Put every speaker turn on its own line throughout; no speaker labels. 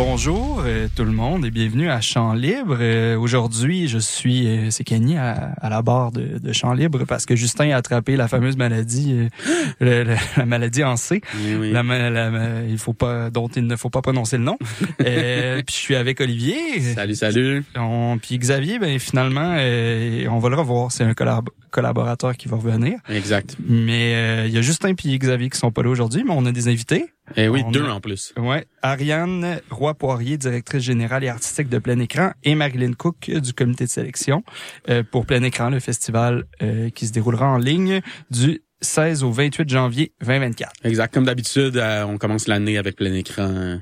bonjour euh, tout le monde et bienvenue à Champ Libre. Euh, Aujourd'hui, je suis, euh, c'est Kenny à, à la barre de, de Champ Libre parce que Justin a attrapé la fameuse maladie, le- le- la maladie en C,
Oui, oui.
la, la il faut pas, dont il ne faut pas prononcer le nom. Puis je suis avec Olivier.
Salut, salut.
On- puis Xavier, ben finalement, on va le revoir. C'est un collab- collaborateur qui va revenir.
Exact.
Mais il y a Justin puis Xavier qui sont pas là aujourd'hui, mais on a des invités.
Eh oui,
On
deux
a-
en plus.
Ouais, Ariane Roy-Poirier, directrice générale et artistique de Plein Écran, et Marilyn Cook du comité de sélection euh, pour Plein Écran, le festival euh, qui se déroulera en ligne du 16 au 28 janvier 2024.
Exact. Comme d'habitude, euh, on commence l'année avec plein écran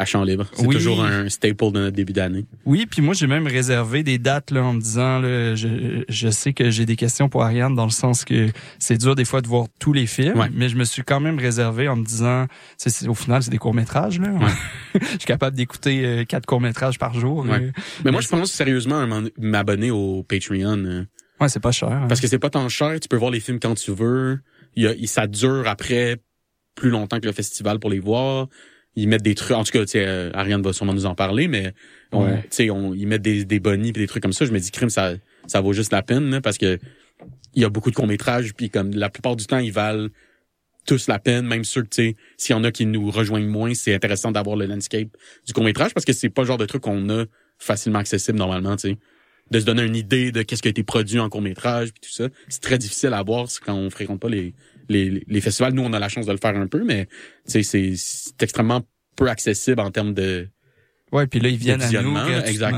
à champ libre. C'est
Oui.
toujours un staple de notre début d'année.
Oui, puis moi j'ai même réservé des dates là, en me disant, là, je, je sais que j'ai des questions pour Ariane dans le sens que c'est dur des fois de voir tous les films,
Ouais.
mais je me suis quand même réservé en me disant, c'est, au final c'est des courts métrages là. je suis capable d'écouter euh, quatre courts métrages par jour.
Ouais.
euh.
Mais moi, je pense sérieusement à m'abonner au Patreon. euh,
ouais, c'est pas cher. hein.
Parce que c'est pas tant cher. Tu peux voir les films quand tu veux. Il y a, il- ça dure après plus longtemps que le festival pour les voir. Ils mettent des trucs. En tout cas, tu sais, euh, Ariane va sûrement nous en parler, mais on,
Ouais.
tu sais, on, ils mettent des, des bonnies pis des trucs comme ça. Je me dis, crime, ça, ça vaut juste la peine, là, parce que il y a beaucoup de courts-métrages, puis comme la plupart du temps, ils valent tous la peine, même ceux que, tu sais, s'il y en a qui nous rejoignent moins, c'est intéressant d'avoir le landscape du court-métrage, parce que c'est pas le genre de truc qu'on a facilement accessible normalement, tu sais. De se donner une idée de qu'est-ce qui a été produit en court-métrage, puis tout ça. C'est très difficile à voir quand on fréquente pas les, les, les festivals. Nous, on a la chance de le faire un peu, mais, c'est, c'est extrêmement peu accessible en termes de,
Ouais, puis là ils viennent à nous
exact.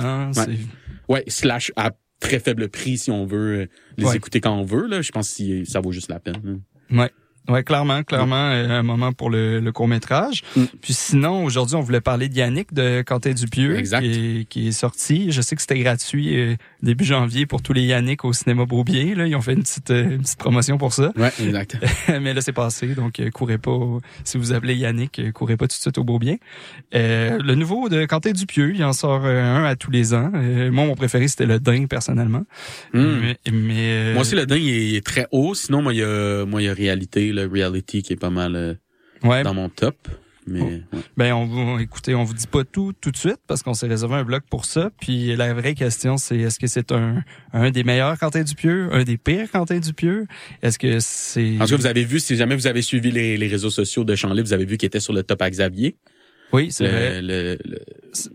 ouais, slash à très faible prix si on veut euh, les
Ouais.
écouter quand on veut, là. Je pense que ça vaut juste la peine. hein.
Ouais. Ouais, clairement, clairement, euh, un moment pour le, le court métrage.
Mm.
Puis sinon, aujourd'hui, on voulait parler d'Yannick de Quentin Dupieux,
Exact.
qui est, qui est sorti. Je sais que c'était gratuit euh, début janvier pour tous les Yannick au cinéma Beaubier. Là, ils ont fait une petite, euh, une petite promotion pour ça.
Ouais, exact.
Mais là, c'est passé, donc euh, courez pas. au- si vous appelez Yannick, euh, courez pas tout de suite au Beaubien. Euh, le nouveau de Quentin Dupieux, il en sort un à tous les ans. Euh, moi, mon préféré, c'était le Dingue, personnellement.
Hmm.
Mais, mais, euh,
Moi aussi, le dingue il est, il est très haut. Sinon, moi, il y a, moi, il y a réalité, le reality qui est pas mal euh,
ouais,
dans mon top. Mais, ouais.
Ben, on vous, écoutez, on vous dit pas tout tout de suite parce qu'on s'est réservé un bloc pour ça. Puis la vraie question, c'est est-ce que c'est un, un des meilleurs Quentin Dupieux, un des pires Quentin Dupieux? Est-ce que c'est...
En tout cas, vous avez vu, si jamais vous avez suivi les, les réseaux sociaux de Libre, vous avez vu qu'il était sur le top à Xavier,
Oui, c'est vrai.
le, le, le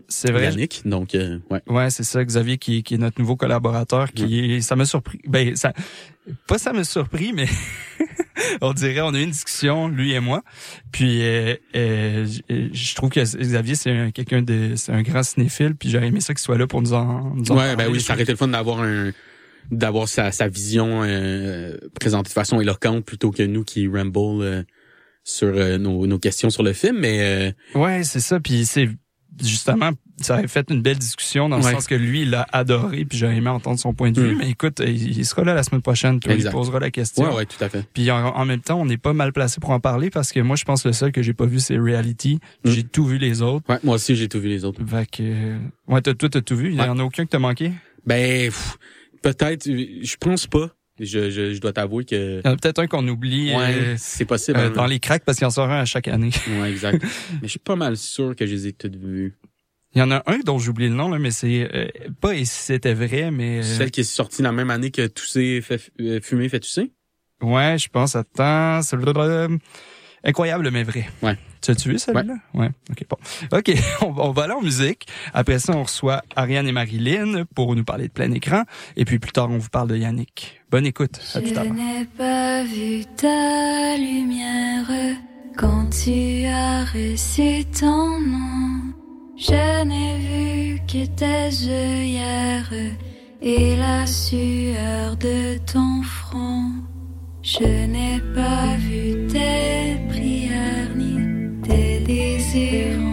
C'est vrai.
Yannick. Donc, euh, ouais.
Ouais, c'est ça, Xavier, qui, qui est notre nouveau collaborateur, qui ça m'a surpris. Ben, ça, pas ça m'a surpris, mais on dirait, on a eu une discussion, lui et moi. Puis, euh, euh, euh, je trouve que Xavier, c'est un, quelqu'un de, c'est un grand cinéphile, puis j'aurais aimé ça qu'il soit là pour nous en, nous en
Ouais,
parler.
ben oui, ça aurait été le fun d'avoir un d'avoir sa, sa vision euh, présentée de façon éloquente plutôt que nous qui ramble sur nos, nos questions sur le film. Mais
Ouais, c'est ça. Puis c'est justement, ça avait fait une belle discussion dans le
Ouais.
sens que lui, il a adoré, puis j'aurais aimé entendre son point de vue.
Mm.
Mais écoute, il, il sera là la semaine prochaine, puis
Exact.
posera la question.
ouais, ouais, tout à fait.
Puis en, en même temps, on n'est pas mal placé pour en parler parce que moi, je pense que le seul que j'ai pas vu, c'est Reality.
Mm.
J'ai tout vu les autres.
Ouais, moi aussi j'ai tout vu les autres.
Fait que, ouais, t'as, toi, t'as tout vu. Il y
Ouais.
en a aucun que t'as manqué?
Ben peut-être, je pense pas. Je, je, je dois t'avouer que
Il y en a peut-être un qu'on oublie
ouais,
euh,
c'est possible.
euh,
hein.
dans les cracks parce qu'il en sort un à chaque année.
Ouais, exact. Mais je suis pas mal sûr que je les ai toutes vues.
Il y en a un dont j'oublie le nom, là, mais c'est euh, pas et si c'était vrai, mais... euh,
Celle qui est sortie la même année que Tousser fait euh, fumer fait tousser.
Ouais, je pense, attends, c'est blablabla. Incroyable mais vrai.
Ouais.
Tu as-tu vu celle-là? Ouais. OK, bon. OK, on, va- on va aller en musique. Après ça, on reçoit Ariane et Marilyn pour nous parler de plein écran. Et puis plus tard, on vous parle de Yannick. Bonne écoute. À tout à
Je
l'heure.
n'ai pas vu ta lumière quand tu as reçu ton nom. Je n'ai vu que tes œillères et la sueur de ton front. Je n'ai pas vu tes prières ni tes désirs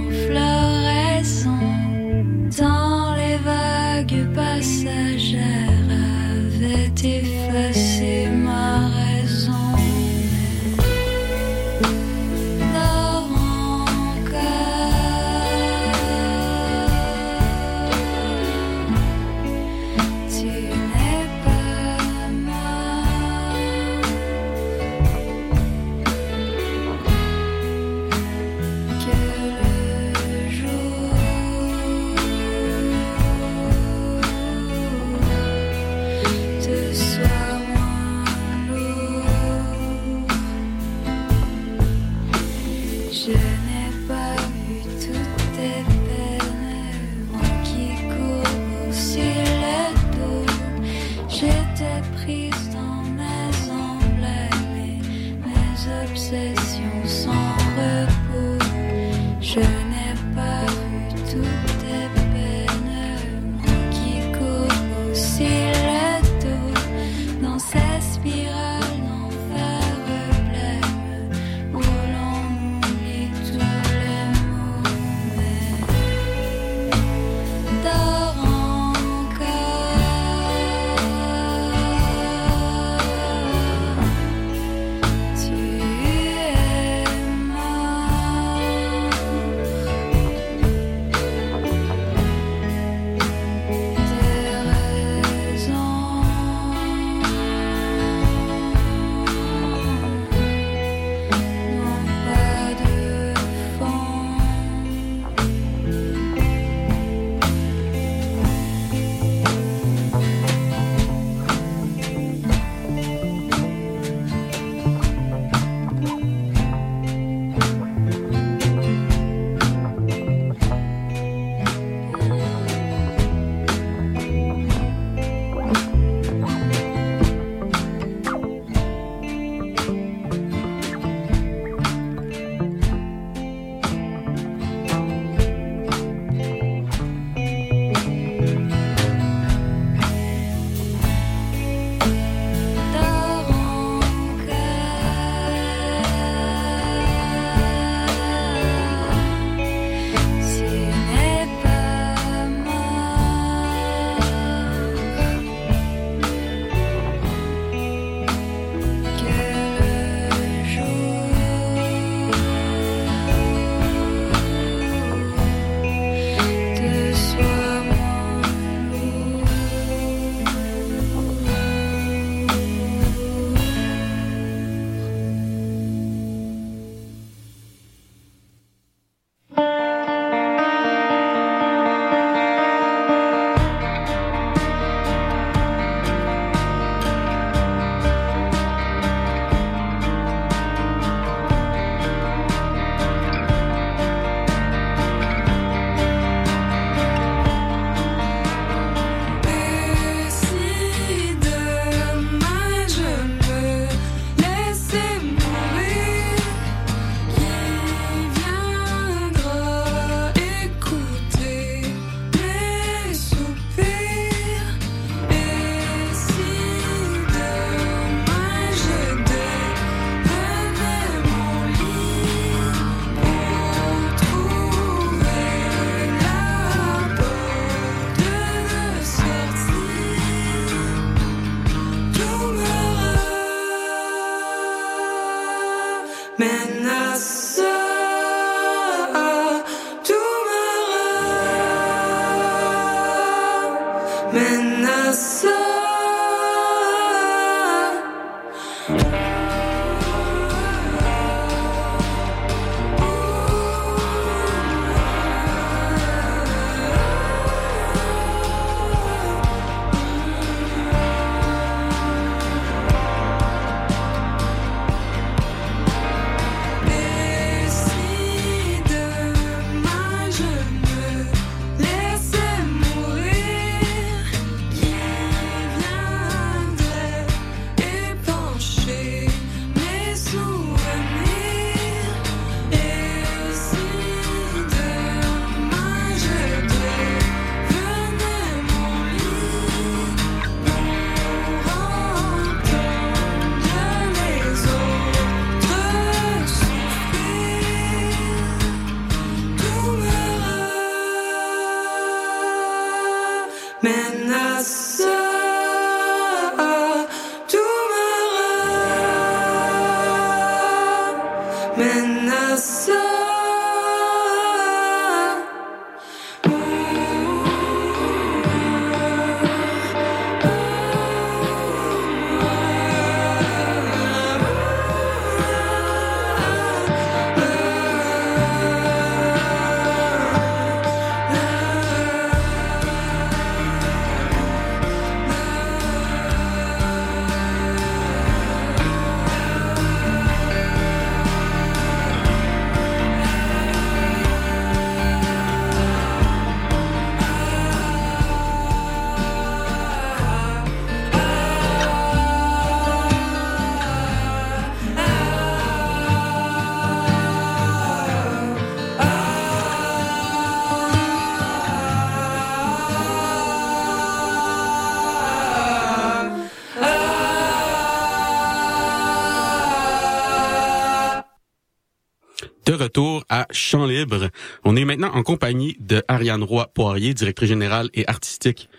Champ Libre. On est maintenant en compagnie de Ariane Roy-Poirier, directrice générale et artistique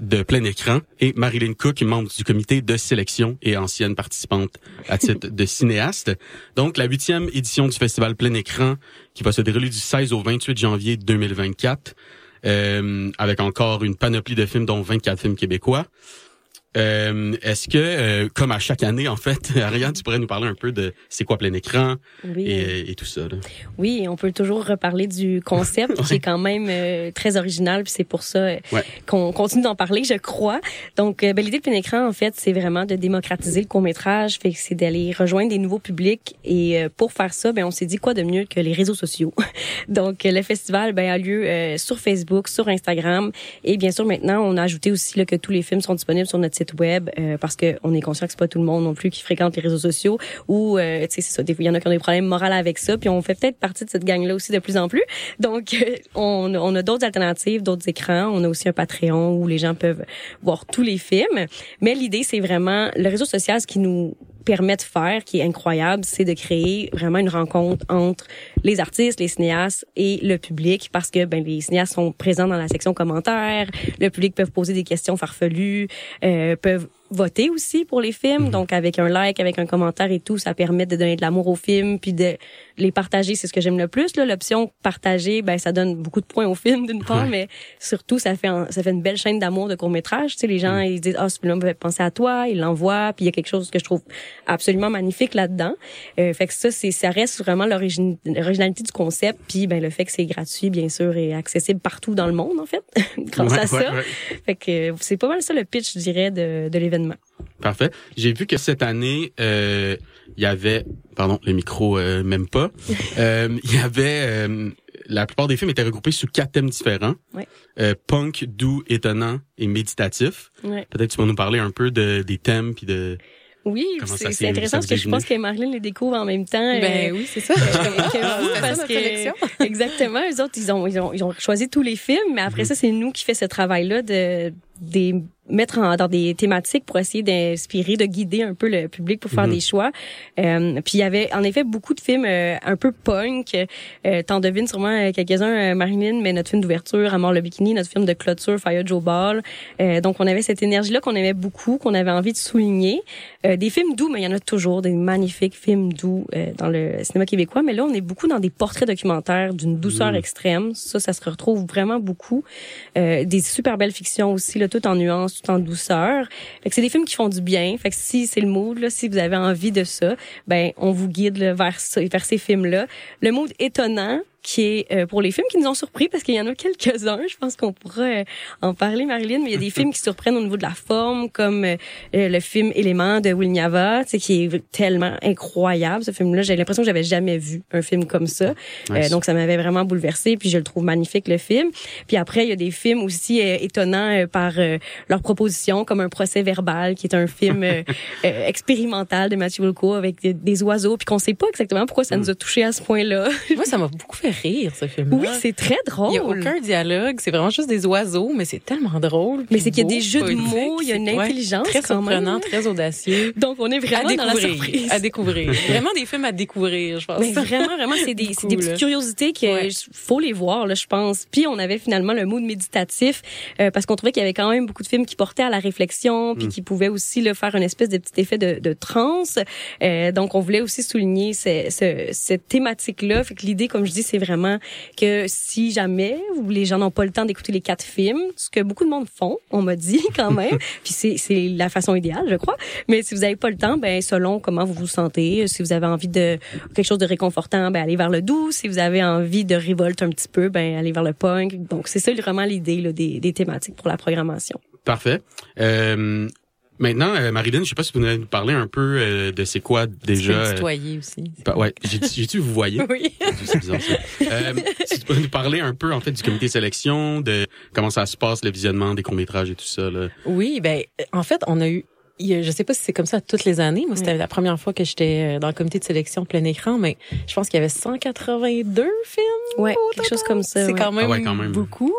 de plein écran, et Marilyn Cook, membre du comité de sélection et ancienne participante à titre de cinéaste. Donc, la huitième édition du festival plein écran qui va se dérouler du 16 au 28 janvier 2024, euh, avec encore une panoplie de films, dont 24 films québécois. Euh, Est-ce que, euh, comme à chaque année, en fait, Ariane, tu pourrais nous parler un peu de c'est quoi plein écran
Oui.
et, et tout ça. Là?
Oui, on peut toujours reparler du concept qui est quand même euh, très original, puis c'est pour ça euh,
Ouais.
qu'on continue d'en parler, je crois. Donc, euh, ben, l'idée de plein écran, en fait, c'est vraiment de démocratiser le court métrage, fait que c'est d'aller rejoindre des nouveaux publics. Et pour faire ça, ben on s'est dit quoi de mieux que les réseaux sociaux. Donc, le festival ben, a lieu sur Facebook, sur Instagram, et bien sûr maintenant, on a ajouté aussi là, que tous les films sont disponibles sur notre site web euh, parce que on est conscient que c'est pas tout le monde non plus qui fréquente les réseaux sociaux ou euh, tu sais c'est ça des fois il y en a qui ont des problèmes moraux avec ça puis on fait peut-être partie de cette gang là aussi de plus en plus. Donc euh, on, on a d'autres alternatives d'autres écrans on a aussi un Patreon où les gens peuvent voir tous les films. Mais l'idée c'est vraiment le réseau social ce qui nous permet de faire, qui est incroyable, c'est de créer vraiment une rencontre entre les artistes, les cinéastes et le public, parce que ben les cinéastes sont présents dans la section commentaires, le public peut poser des questions farfelues, euh, peuvent voter aussi pour les films, donc avec un like, avec un commentaire et tout, ça permet de donner de l'amour aux films, puis de les partager, c'est ce que j'aime le plus. L'option partager, ben ça donne beaucoup de points au film d'une part,
Ouais.
mais surtout ça fait un- ça fait une belle chaîne d'amour de court métrage. Tu sais, les gens ils disent ah ce film me fait penser à toi, ils l'envoient, puis il y a quelque chose que je trouve absolument magnifique là-dedans. Euh, fait que ça c'est ça reste vraiment l'originalité du concept, puis ben le fait que c'est gratuit bien sûr et accessible partout dans le monde en fait, grâce
Ouais,
à ça.
ouais.
Fait que c'est pas mal ça le pitch je dirais de, de l'événement.
Parfait. J'ai vu que cette année, euh, il y avait, pardon, le micro euh, même pas. Euh, Il y avait, euh, la plupart des films étaient regroupés sous quatre thèmes différents.
Ouais.
Euh, punk, doux, étonnant et méditatif.
Ouais.
Peut-être tu vas nous parler un peu de des thèmes puis de.
Oui,
Comment ça
c'est intéressant parce que je pense que Marilyn les découvre en même temps.
Ben
euh,
oui, c'est ça.
que, parce que exactement, les autres ils ont ils ont ils ont choisi tous les films, mais après
Mhm.
ça c'est nous qui fait ce travail là de des mettre en, dans des thématiques pour essayer d'inspirer, de guider un peu le public pour faire
Mhm.
des choix. Euh, puis il y avait en effet beaucoup de films euh, un peu punk. Euh, T'en devines sûrement euh, quelques-uns, euh, Marilyn, mais notre film d'ouverture, Amor le bikini, notre film de clôture, Fire Joe Ball. Euh, donc on avait cette énergie-là qu'on aimait beaucoup, qu'on avait envie de souligner. Euh, des films doux, mais il y en a toujours des magnifiques films doux euh, dans le cinéma québécois. Mais là, on est beaucoup dans des portraits documentaires d'une douceur
Mm.
extrême. Ça, ça se retrouve vraiment beaucoup. Euh, des super belles fictions aussi, là, tout en nuances, tout en douceur. Fait que c'est des films qui font du bien. Fait que si c'est le mood, là, si vous avez envie de ça, ben on vous guide vers ça, vers ces films-là. Le mood étonnant qui est euh, pour les films qui nous ont surpris parce qu'il y en a quelques-uns. Je pense qu'on pourra euh, en parler, Marilyn. Mais il y a des films qui surprennent au niveau de la forme, comme euh, le film Élément de Will Niava, qui est tellement incroyable. Ce film-là, j'ai l'impression que j'avais jamais vu un film comme ça.
Nice.
Euh, donc ça m'avait vraiment bouleversée. Puis je le trouve magnifique le film. Puis après, il y a des films aussi étonnants euh, par euh, leur proposition, comme un procès verbal, qui est un film euh, euh, expérimental de Mathieu Wilco avec des, des oiseaux, puis qu'on sait pas exactement pourquoi ça nous a touché à ce point-là.
Moi, ça m'a beaucoup fait rire, ce film-là.
Oui, c'est très drôle.
Il y a aucun dialogue, c'est vraiment juste des oiseaux, mais c'est tellement drôle.
Mais c'est qu'il y a des jeux de mots, il y a une intelligence
très surprenant, très audacieux.
Donc on est vraiment dans la
découvrir,
surprise.
à découvrir. Vraiment des films à découvrir, je pense.
Mais vraiment, vraiment, c'est des, petites curiosités j- faut les voir, là, je pense. Puis on avait finalement le mood méditatif euh, parce qu'on trouvait qu'il y avait quand même beaucoup de films qui portaient à la réflexion, puis qui pouvaient aussi là, faire une espèce de petit effet de, de transe. Euh, donc on voulait aussi souligner ce- ce- cette thématique-là. Fait que l'idée, comme je dis, c'est vraiment que si jamais les gens n'ont pas le temps d'écouter les quatre films, ce que beaucoup de monde font, on m'a dit quand même, puis c'est c'est la façon idéale, je crois. Mais si vous n'avez pas le temps, ben selon comment vous vous sentez, si vous avez envie de quelque chose de réconfortant, ben allez vers le doux. Si vous avez envie de révolte un petit peu, ben allez vers le punk. Donc c'est ça vraiment l'idée des, des thématiques pour la programmation.
Parfait. Euh, maintenant, euh, Marilyn, je sais pas si vous voulez nous parler un peu euh, de c'est quoi déjà.
Déjà,
euh,
tutoyer aussi.
bah, ouais, j'ai j'ai dit vous voyez.
Oui.
C'est bizarre ça. Euh, si tu peux nous parler un peu en fait du comité de sélection, de comment ça se passe le visionnement des courts métrages et tout ça là.
Oui, ben en fait, on a eu je sais pas si c'est comme ça toutes les années. Moi, c'était
Ouais.
la première fois que j'étais euh, dans le comité de sélection plein écran, mais je pense qu'il y avait 182 films.
Ouais, quelque chose comme ça.
C'est
ouais.
quand même,
Ah ouais, quand même.
beaucoup.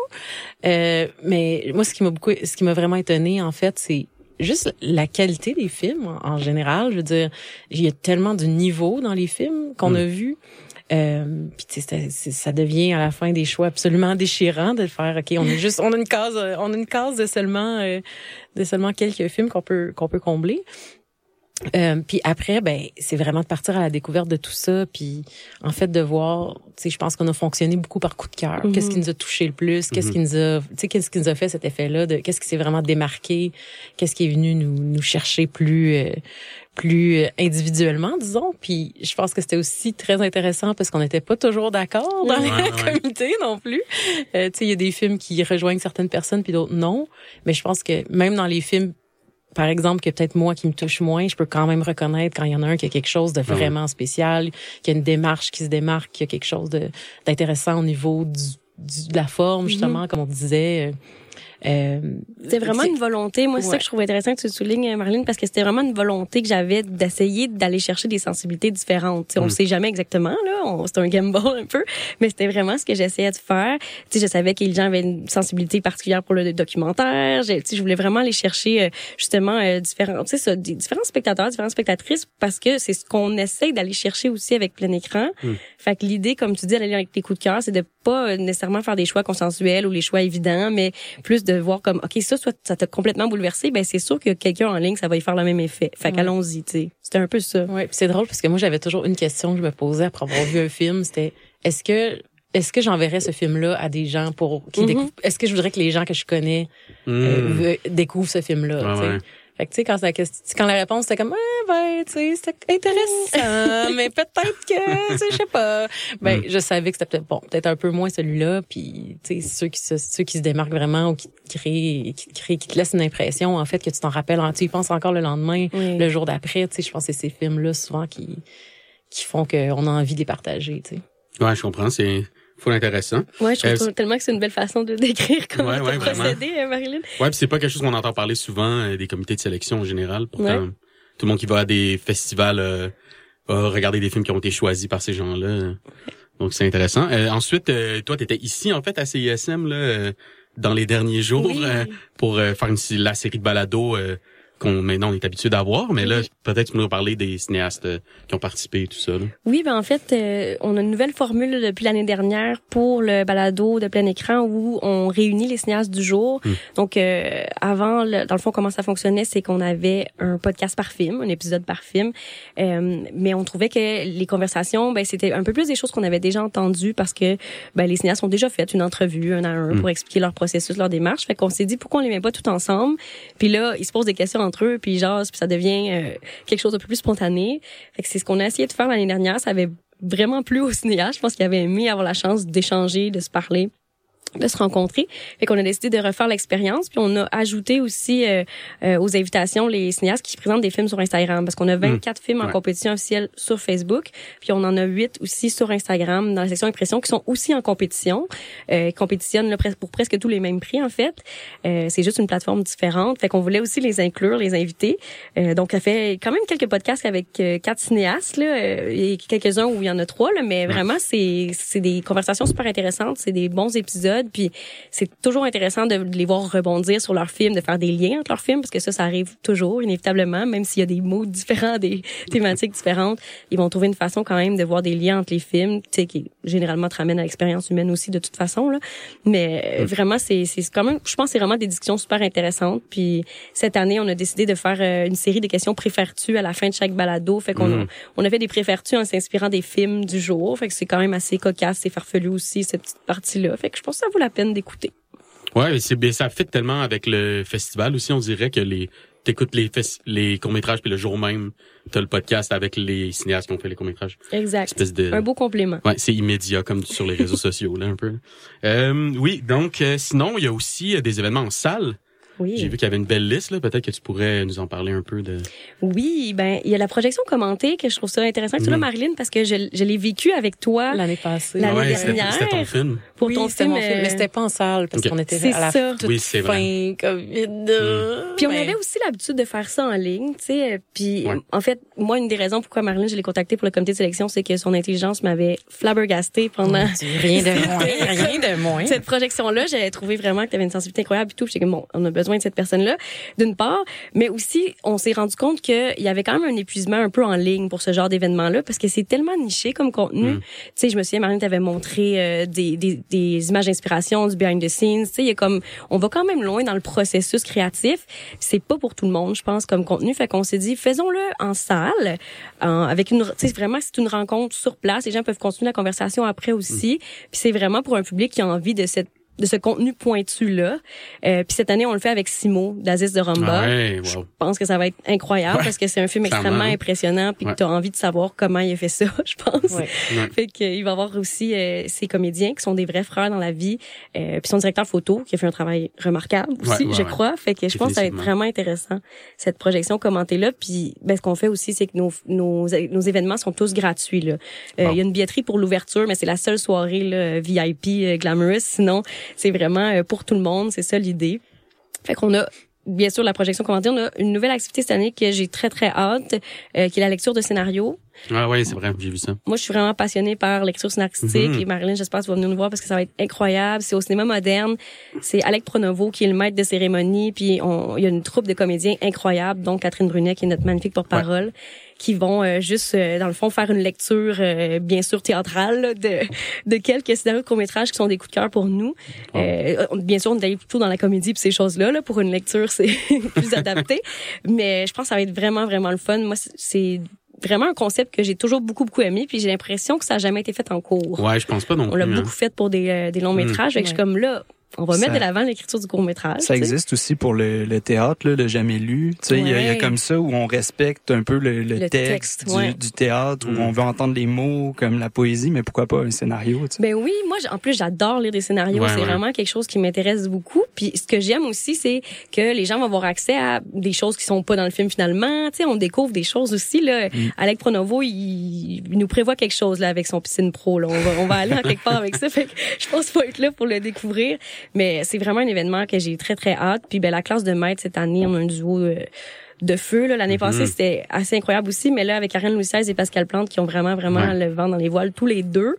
Euh, mais moi, ce qui m'a beaucoup, ce qui m'a vraiment étonné, en fait, c'est juste la qualité des films en, général. Je veux dire, il y a tellement de niveau dans les films qu'on a vus. Euh, puis c'est- ça devient à la fin des choix absolument déchirants de faire. Ok, on a juste, on a une case, on a une case de seulement, euh, de seulement quelques films qu'on peut qu'on peut combler. Euh, puis après, ben, c'est vraiment de partir à la découverte de tout ça, puis en fait de voir, tu sais, je pense qu'on a fonctionné beaucoup par coup de cœur.
Mhm.
Qu'est-ce qui nous a touché le plus? Qu'est-ce qui nous a, tu sais, qu'est-ce qui nous a fait cet effet-là de Qu'est-ce qui s'est vraiment démarqué? Qu'est-ce qui est venu nous nous chercher plus euh, plus euh, individuellement, disons? Puis je pense que c'était aussi très intéressant parce qu'on n'était pas toujours d'accord dans
Ouais,
les
ouais.
comités non plus. Euh, tu sais, il y a des films qui rejoignent certaines personnes puis d'autres non. Mais je pense que même dans les films par exemple, que peut-être moi qui me touche moins, je peux quand même reconnaître quand il y en a un qui a quelque chose de
Ah ouais.
vraiment spécial, qui a une démarche qui se démarque, qui a quelque chose de d'intéressant au niveau du, du- de la forme,
Mhm.
justement, comme on disait. Euh,
C'était vraiment
c'est-
une volonté. Moi, c'est ça que je trouve intéressant que tu le soulignes, Marlène, parce que c'était vraiment une volonté que j'avais d'essayer d'aller chercher des sensibilités différentes. Tu sais, On
Mm.
ne sait jamais exactement, là. C'est un gamble un peu. Mais c'était vraiment ce que j'essayais de faire. Tu sais, je savais que les gens avaient une sensibilité particulière pour le documentaire. Je, tu sais, je voulais vraiment aller chercher, euh, justement, euh, différents, tu sais, ça, des- différents spectateurs, différentes spectatrices, parce que c'est ce qu'on essaye d'aller chercher aussi avec plein écran.
Mm.
Fait que l'idée, comme tu dis, d'aller avec tes coups de cœur, c'est de pas euh, nécessairement faire des choix consensuels ou les choix évidents, mais plus de voir comme, OK, ça, soit ça t'a complètement bouleversé, ben c'est sûr que quelqu'un en ligne, ça va y faire le même effet. Fait
Ouais.
qu'allons-y, tu sais. C'était un peu ça.
Ouais, puis c'est drôle parce que moi j'avais toujours une question que je me posais après avoir vu un film, c'était est-ce que est-ce que j'enverrais ce film-là à des gens pour qui
Mhm.
découvrent est-ce que je voudrais que les gens que je connais
Hmm.
euh, ve- découvrent ce film-là,
ouais.
Fait que tu sais quand la question, quand la réponse c'était comme ah, ben tu sais c'était intéressant mais peut-être que tu sais je sais pas. Ben
Mm.
je savais que c'était peut-être bon, peut-être un peu moins celui-là puis tu sais ceux qui se ceux qui se démarquent vraiment ou qui te créent qui te créent qui te laissent une impression en fait que tu t'en rappelles, tu y penses encore le lendemain
Oui.
le jour d'après, tu sais, je pense que c'est ces films-là souvent qui qui font qu'on a envie de les partager, tu sais.
Ouais, je comprends. C'est full intéressant.
Ouais, je trouve
Euh,
tellement que c'est une belle façon de décrire comment
Ouais, ouais,
procédé, euh, Marilyn.
Ouais, puis c'est pas quelque chose qu'on entend parler souvent euh, des comités de sélection en général. Pourtant,
Ouais.
tout le monde qui va à des festivals euh, va regarder des films qui ont été choisis par ces gens-là. Donc c'est intéressant. Euh, ensuite, euh, toi, t'étais ici en fait à CISM là, euh, dans les derniers jours
Oui.
euh, pour faire une, la série de balados euh, qu'on maintenant on est habitué d'avoir. Mais là, peut-être tu peux nous parler des cinéastes euh, qui ont participé et tout ça. Là.
Oui, ben en fait, euh, on a une nouvelle formule depuis l'année dernière pour le balado de plein écran où on réunit les cinéastes du jour.
Mm.
Donc, euh, avant, le- dans le fond, comment ça fonctionnait, c'est qu'on avait un podcast par film, un épisode par film, Euh, mais on trouvait que les conversations, ben c'était un peu plus des choses qu'on avait déjà entendues parce que ben les cinéastes ont déjà fait une entrevue un à un
Mm.
pour expliquer leur processus, leur démarche. Fait qu'on s'est dit pourquoi on les met pas tout ensemble? Puis là, ils se posent des questions entre eux, puis ils jasent, puis ça devient euh, quelque chose de plus spontané. Que c'est ce qu'on a essayé de faire l'année dernière. Ça avait vraiment plu aux cinéastes. Je pense qu'ils avaient aimé avoir la chance d'échanger, de se parler de se rencontrer. Fait qu'on a décidé de refaire l'expérience, puis on a ajouté aussi euh, euh, aux invitations les cinéastes qui présentent des films sur Instagram parce qu'on a 24 films en
Ouais.
compétition officielle sur Facebook, puis on en a 8 aussi sur Instagram dans la section impression qui sont aussi en compétition, euh, compétitionnent là, pour presque tous les mêmes prix en fait. Euh, c'est juste une plateforme différente, fait qu'on voulait aussi les inclure, les inviter. Euh, donc ça fait quand même quelques podcasts avec euh, quatre cinéastes là, euh, et quelques-uns où il y en a trois là, mais vraiment c'est c'est des conversations super intéressantes, c'est des bons épisodes, puis c'est toujours intéressant de les voir rebondir sur leurs films, de faire des liens entre leurs films parce que ça ça arrive toujours inévitablement, même s'il y a des mots différents, des thématiques différentes, ils vont trouver une façon quand même de voir des liens entre les films, tu sais qui généralement te ramènent à l'expérience humaine aussi de toute façon là. Mais euh, vraiment c'est c'est quand même je pense que c'est vraiment des discussions super intéressantes. Puis cette année on a décidé de faire euh, une série de questions préfères-tu à la fin de chaque balado, fait qu'on a-
Mhm.
on a fait des préfères-tu en s'inspirant des films du jour, fait que c'est quand même assez cocasse et farfelu aussi cette petite partie-là, fait que je pense que ça vaut la peine d'écouter.
Ouais, c'est ça fit tellement avec le festival aussi. On dirait que les t'écoutes les les courts métrages puis le jour même t'as le podcast avec les cinéastes qui ont fait les courts métrages.
Exact.
Espèce de
Un beau complément.
Ouais, c'est immédiat comme sur les réseaux sociaux là un peu. Euh, oui, donc euh, sinon il y a aussi euh, des événements en salle.
Oui.
J'ai vu qu'il y avait une belle liste là, peut-être que tu pourrais nous en parler un peu de
Oui, ben il y a la projection commentée que je trouve ça intéressant que tu l'as
Mhm.
Marilyn parce que je, je l'ai vécu avec toi.
L'année passée.
L'année
Ouais,
dernière.
c'était ton film.
Pour
oui,
ton film.
mon film, mais c'était pas en salle parce qu'on était à la
ça.
toute
Oui, c'est vrai.
fin COVID. euh,
Puis on
mais-
avait aussi l'habitude de faire ça en ligne, tu sais. Puis
Ouais.
en fait, moi, une des raisons pourquoi Marilyn, je l'ai contactée pour le comité de sélection, c'est que son intelligence m'avait flabbergastée pendant
Rien de moins, rien de moins.
cette projection-là. J'avais trouvé vraiment que tu avais une sensibilité incroyable et tout. J'étais comme, bon, on a besoin de cette personne-là, d'une part. Mais aussi, on s'est rendu compte qu'il y avait quand même un épuisement un peu en ligne pour ce genre d'événement-là parce que c'est tellement niché comme contenu.
Mm.
Tu sais, je me souviens, Marilyn t'avait montré euh, des, des, des images d'inspiration, du behind the scenes. Tu sais, il y a comme, on va quand même loin dans le processus créatif. C'est pas pour tout le monde, je pense, comme contenu. Fait qu'on s'est dit, faisons-le en salle, en- avec une, tu sais, vraiment, c'est une rencontre sur place. Les gens peuvent continuer la conversation après aussi. Puis c'est vraiment pour un public qui a envie de cette de ce contenu pointu là. Euh, puis cette année on le fait avec Simo d'Aziz de Ramba.
Ah ouais,
Je
wow.
pense que ça va être incroyable
Ouais,
parce que c'est un film extrêmement impressionnant puis
Ouais.
que tu as envie de savoir comment il a fait ça, je pense.
Ouais.
Ouais.
Fait que, euh, il va y avoir aussi euh, ces comédiens qui sont des vrais frères dans la vie, euh, puis son directeur photo qui a fait un travail remarquable aussi,
Ouais, ouais,
je crois. Fait que je pense que ça va être vraiment intéressant cette projection commentée là. Puis ben, ce qu'on fait aussi, c'est que nos, nos nos événements sont tous gratuits là. Euh, Il
Bon.
y a une billetterie pour l'ouverture, mais c'est la seule soirée là, VIP euh, glamorous. Sinon, c'est vraiment euh, pour tout le monde. C'est ça l'idée. Fait qu'on a bien sûr la projection commentée. On a une nouvelle activité cette année que j'ai très très hâte, euh, qui est la lecture de scénario.
Ah ouais, c'est vrai, j'ai vu ça.
Moi, je suis vraiment passionnée par l'écriture scénaristique
Mhm.
et Marilyn, j'espère que tu vas venir nous voir parce que ça va être incroyable. C'est au cinéma moderne. C'est Alec Pronovo qui est le maître de cérémonie. Puis on- il y a une troupe de comédiens incroyables, dont Catherine Brunet qui est notre magnifique porte-parole, qui vont euh, juste, euh, dans le fond, faire une lecture, euh, bien sûr théâtrale, là, de, de quelques scénarios de court-métrage qui sont des coups de cœur pour nous. Euh, bien sûr, on est allé plutôt dans la comédie puis ces choses-là. Là, pour une lecture, c'est plus adapté. Mais je pense que ça va être vraiment, vraiment le fun. Moi, c'est- vraiment un concept que j'ai toujours beaucoup, beaucoup aimé. Puis j'ai l'impression que ça n'a jamais été fait en cours.
Ouais, je pense pas non
On
plus.
l'a
hein.
beaucoup fait pour des, euh, des longs métrages. Fait que je suis comme là, on va mettre
Ça-
de l'avant l'écriture du court métrage.
Ça existe aussi pour le, le théâtre, là, le jamais lu. Tu sais, il y, a- il y a
Ouais.
comme ça où on respecte un peu le, le
Le
texte,
texte,
du,
ouais.
du théâtre, où
Mm.
on veut entendre les mots comme la poésie, mais pourquoi pas un scénario, tu sais.
Ben oui, moi en plus j'adore lire des scénarios,
Ouais,
c'est
ouais.
vraiment quelque chose qui m'intéresse beaucoup. Puis ce que j'aime aussi c'est que les gens vont avoir accès à des choses qui sont pas dans le film finalement, tu sais, on découvre des choses aussi là.
Mm.
Alec Pronovo, il, il nous prévoit quelque chose là avec son piscine pro là, on va on va aller en quelque part avec ça. Fait que je pense qu'il faut être là pour le découvrir, mais c'est vraiment un événement que j'ai très très hâte. Puis ben la classe de maître cette année, on a un duo euh, de feu là. l'année
Mhm.
passée c'était assez incroyable aussi mais là avec Karen Louis XVI et Pascal Plante qui ont vraiment vraiment
Ouais.
le vent dans les voiles tous les deux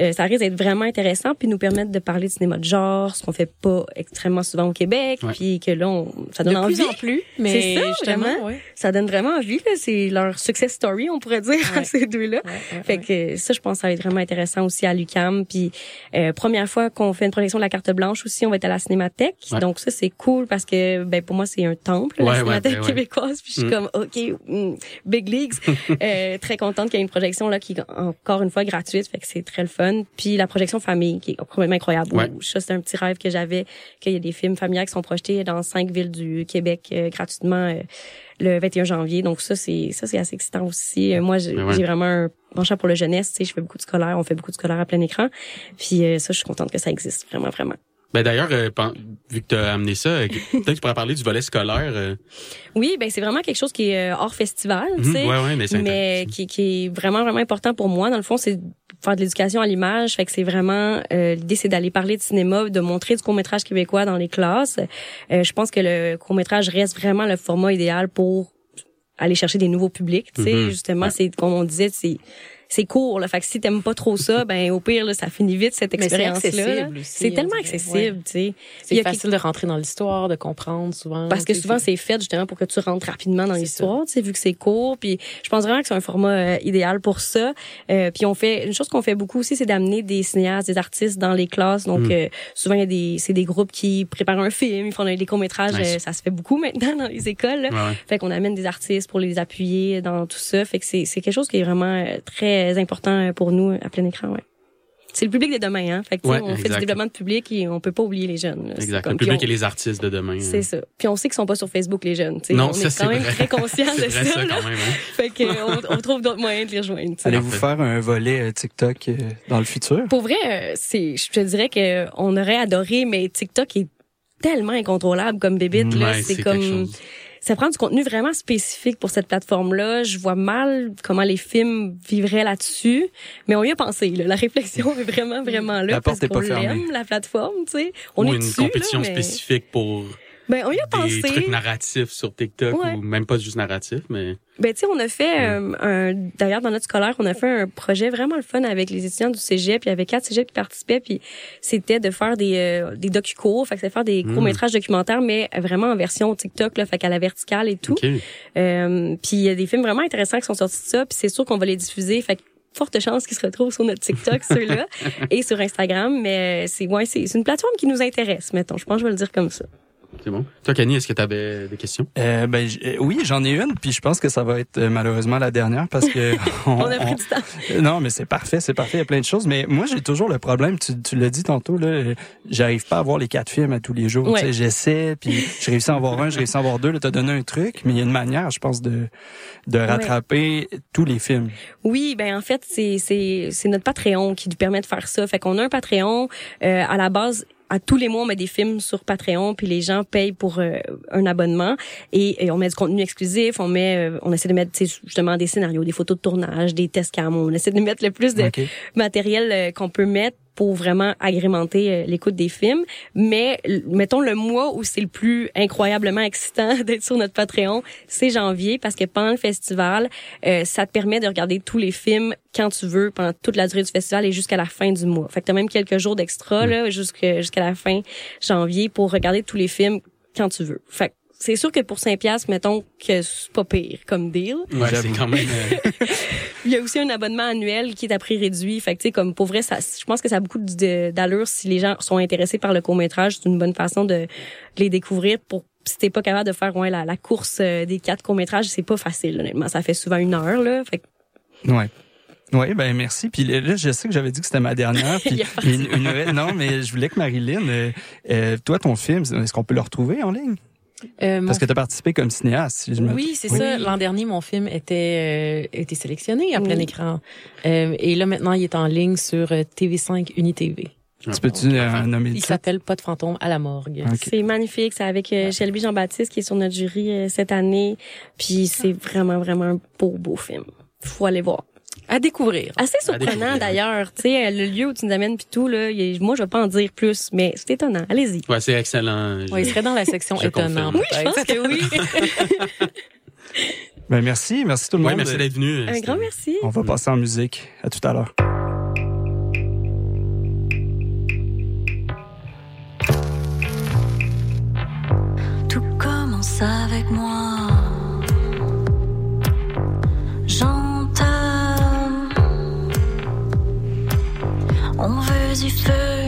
euh, ça risque d'être vraiment intéressant puis nous permettre de parler de cinéma de genre, ce qu'on fait pas extrêmement souvent au Québec,
Ouais.
puis que là on, ça
De
donne envie.
plus en plus, mais
C'est ça,
justement,
vraiment.
ouais.
Ça donne vraiment envie là, c'est leur success story on pourrait dire à
Ouais.
ces deux-là.
Ouais, ouais,
Fait
ouais.
que ça, je pense, que ça va être vraiment intéressant aussi à l'UCAM. Puis euh, première fois qu'on fait une projection de la carte blanche aussi, on va être à la Cinémathèque.
Ouais.
Donc ça, c'est cool parce que ben pour moi, c'est un temple,
Ouais,
la Cinémathèque
ben ouais.
québécoise. Puis je suis
Mm.
comme, ok, mm, big leagues. Euh, très contente qu'il y ait une projection là qui est encore une fois gratuite. Fait que c'est très le fun. Puis la projection famille qui est complètement incroyable.
Ouais.
Ça, c'est un petit rêve que j'avais qu'il y ait des films familiaux qui sont projetés dans cinq villes du Québec euh, gratuitement. euh, le 21 janvier. Donc ça, c'est ça, c'est assez excitant aussi. Euh, moi, j'ai
ouais.
vraiment un penchant pour le jeunesse. Tu sais, je fais beaucoup de scolaire. On fait beaucoup de scolaire à plein écran. Puis euh, ça, je suis contente que ça existe vraiment, vraiment.
Ben d'ailleurs, euh, vu que tu as amené ça, euh, peut-être que tu pourrais parler du volet scolaire. euh.
Oui, ben c'est vraiment quelque chose qui est euh, hors festival, tu
Mhm,
sais.
ouais, ouais, mais c'est
mais qui, qui est vraiment vraiment important pour moi dans le fond c'est faire de l'éducation à l'image fait que c'est vraiment euh, l'idée c'est d'aller parler de cinéma de montrer du court métrage québécois dans les classes Euh, je pense que le court métrage reste vraiment le format idéal pour aller chercher des nouveaux publics tu sais
Mhm.
justement
Ouais.
c'est comme on disait c'est c'est court là fait que si t'aimes pas trop ça ben au pire là, ça finit vite cette
Mais c'est
tellement accessible tu sais
C'est facile de rentrer dans l'histoire, de comprendre souvent.
parce que souvent c'est fait justement pour que tu rentres rapidement dans l'histoire, tu sais vu que c'est court puis je pense vraiment que c'est un format euh, idéal pour ça. Euh, puis on fait une chose qu'on fait beaucoup aussi c'est d'amener des cinéastes, des artistes dans les classes. Donc
Mm.
euh, souvent il y a des c'est des groupes qui préparent un film, ils font des courts-métrages,
Nice.
euh, ça se fait beaucoup maintenant dans les écoles. là.
Ouais.
Fait qu'on amène des artistes pour les appuyer dans tout ça. Fait que c'est c'est quelque chose qui est vraiment euh, très important pour nous à plein écran, ouais. C'est le public de demain, hein. Fait que,
Ouais,
on fait du développement de public et on peut pas oublier les jeunes. là.
Exact.
comme-
Le public
on-
et les artistes de demain.
c'est
euh.
ça. Puis on sait qu'ils sont pas sur Facebook les jeunes. tu sais.
Non,
on
ça,
est
c'est
quand même
vrai.
très conscients de
vrai
ça.
ça quand même. Hein?
Fait que on, on trouve d'autres moyens de les rejoindre.
Allez-vous faire un volet euh, TikTok euh, dans le futur?
Pour vrai, euh, c'est, je te dirais que on aurait adoré, mais TikTok est tellement incontrôlable comme bébite.
Ouais,
c'est
c'est
comme
quelque chose.
Ça prend du contenu vraiment spécifique pour cette plateforme-là. Je vois mal comment les films vivraient là-dessus, mais on y a pensé. Là. La réflexion est vraiment, vraiment là.
La porte
parce
est pas fermée.
la plateforme, tu sais. On
ou
est
une
dessus, là,
compétition
mais-
spécifique pour
Ben, on y a
des
pensé.
trucs narratifs sur TikTok
Ouais.
ou même pas juste narratifs, mais
Ben, tu sais, on a fait, euh, un, d'ailleurs, dans notre scolaire, on a fait un projet vraiment le fun avec les étudiants du cégep. Puis il y avait quatre cégeps qui participaient. Puis c'était de faire des, euh, des docu-cours. Fait que c'est faire des
Mm.
courts-métrages documentaires, mais vraiment en version TikTok, là. Fait qu'à la verticale et tout.
OK.
Euh, puis il y a des films vraiment intéressants qui sont sortis de ça. Puis c'est sûr qu'on va les diffuser. Fait que forte chance qu'ils se retrouvent sur notre TikTok, ceux-là, et sur Instagram. Mais euh, c'est, ouais, c'est, c'est une plateforme qui nous intéresse, mettons. Je pense que je vais le dire comme ça.
C'est bon. Toi, Kanye, est-ce que tu avais des questions?
Euh, ben, euh, oui, j'en ai une, puis je pense que ça va être euh, malheureusement la dernière parce que
On a pris du temps.
Euh, Non, mais c'est parfait, c'est parfait. Il y a plein de choses. Mais moi, j'ai toujours le problème. Tu, tu l'as dit tantôt là. J'arrive pas à voir les quatre films à tous les jours.
Ouais.
Tu sais, j'essaie, puis je réussis à en voir un, je réussis à en voir deux. Là, t'as donné un truc, mais il y a une manière, je pense, de de rattraper tous les films.
Oui, ben en fait, c'est c'est c'est notre Patreon qui nous permet de faire ça. Fait qu'on a un Patreon euh, à la base à tous les mois, on met des films sur Patreon, puis les gens payent pour euh, un abonnement. Et, et on met du contenu exclusif, on met, euh, on essaie de mettre tu sais, justement des scénarios, des photos de tournage, des tests cam, on essaie de mettre le plus de matériel euh, qu'on peut mettre pour vraiment agrémenter euh, l'écoute des films. Mais mettons le mois où c'est le plus incroyablement excitant d'être sur notre Patreon, c'est janvier parce que pendant le festival, euh, ça te permet de regarder tous les films quand tu veux pendant toute la durée du festival et jusqu'à la fin du mois. Fait que t'as même quelques jours d'extra là jusqu'à jusqu'à la fin janvier pour regarder tous les films quand tu veux. Fait que c'est sûr que pour 5 piastres, mettons que c'est pas pire comme deal.
Ouais, c'est quand même. euh,
Il y a aussi un abonnement annuel qui est à prix réduit. Fait que, tu sais, comme pour vrai, ça, je pense que ça a beaucoup d'allure si les gens sont intéressés par le court-métrage. C'est une bonne façon de les découvrir pour si t'es pas capable de faire ouais, la, la course euh, des quatre courts-métrages, c'est pas facile, honnêtement. Ça fait souvent une heure, là. Fait que,
Ouais. Oui, ben merci. Puis là, je sais que j'avais dit que c'était ma dernière. Puis une, non, mais je voulais que Marilyn, euh, euh, toi, ton film, est-ce qu'on peut le retrouver en ligne?
Euh,
Parce que tu as participé comme cinéaste. Si je me...
Oui, c'est
Oui.
ça. L'an dernier, mon film était euh, était sélectionné à plein
Oui.
écran. Euh, et là, maintenant, il est en ligne sur euh, TV5 UniTV.
Tu peux-tu euh, nommer
Il s'appelle Pas de fantôme à la morgue.
C'est magnifique. C'est avec euh, Shelby Jean-Baptiste qui est sur notre jury euh, cette année. Puis c'est vraiment, vraiment un beau, beau film. Faut aller voir.
À découvrir.
Assez surprenant d'ailleurs, tu sais, le lieu où tu nous amènes puis tout là, y moi je vais pas en dire plus, mais c'est étonnant. Allez-y.
Ouais, c'est excellent. Je-
Ouais, il serait dans la section étonnant.
confirme.
Je pense que oui.
Ben merci, merci tout le
Ouais,
monde.
merci d'être venu.
Un grand merci.
On va passer en musique. À tout à l'heure.
Tout commence avec moi. On veut du feu,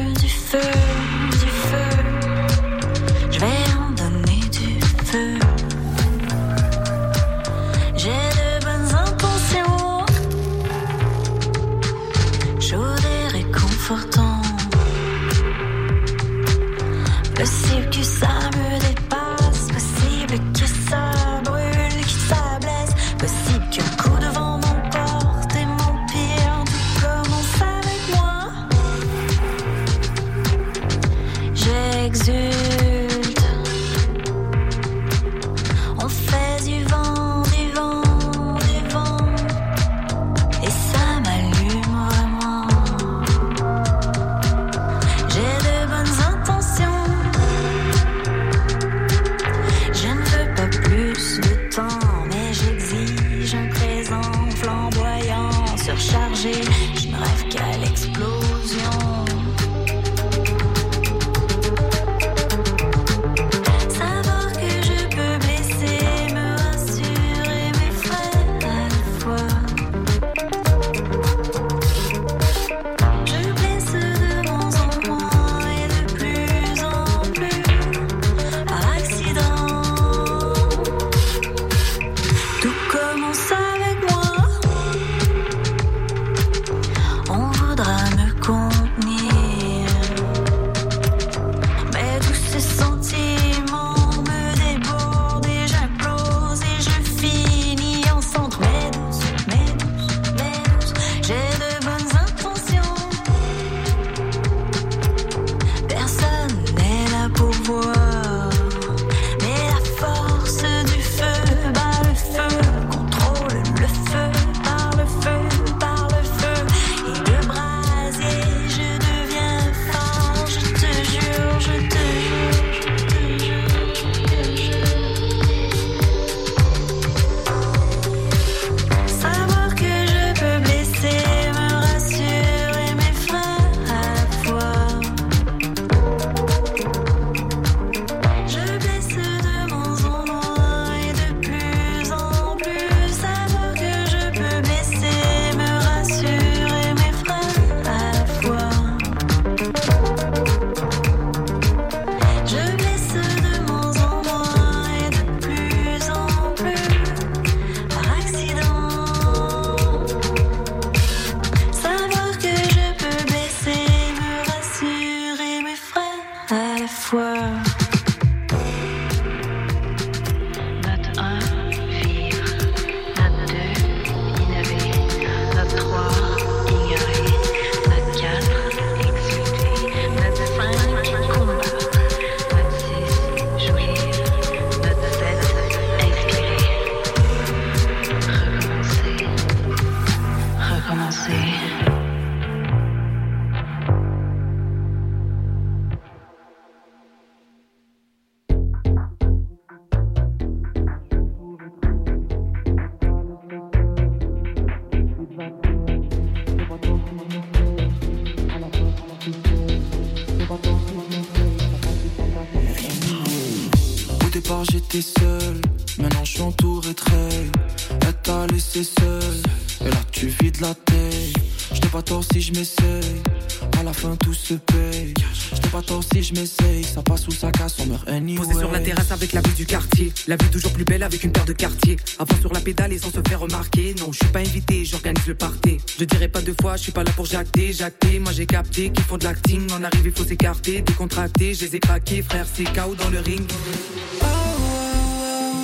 je
m'essaye. Ça passe ou ça casse, on meurt anyway.
Posé sur la terrasse avec la vue du quartier. La vue toujours plus belle avec une paire de quartiers. Avant sur la pédale et sans se faire remarquer. Non, je suis pas invité, j'organise le party. Je dirais pas deux fois, je suis pas là pour jacter, jacter. Moi j'ai capté qu'ils font de l'acting. En arrivée, faut s'écarter, décontracter. Je les ai craqués, frère, c'est KO dans le ring.
Oh, oh,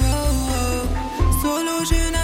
oh, oh, oh. Solo je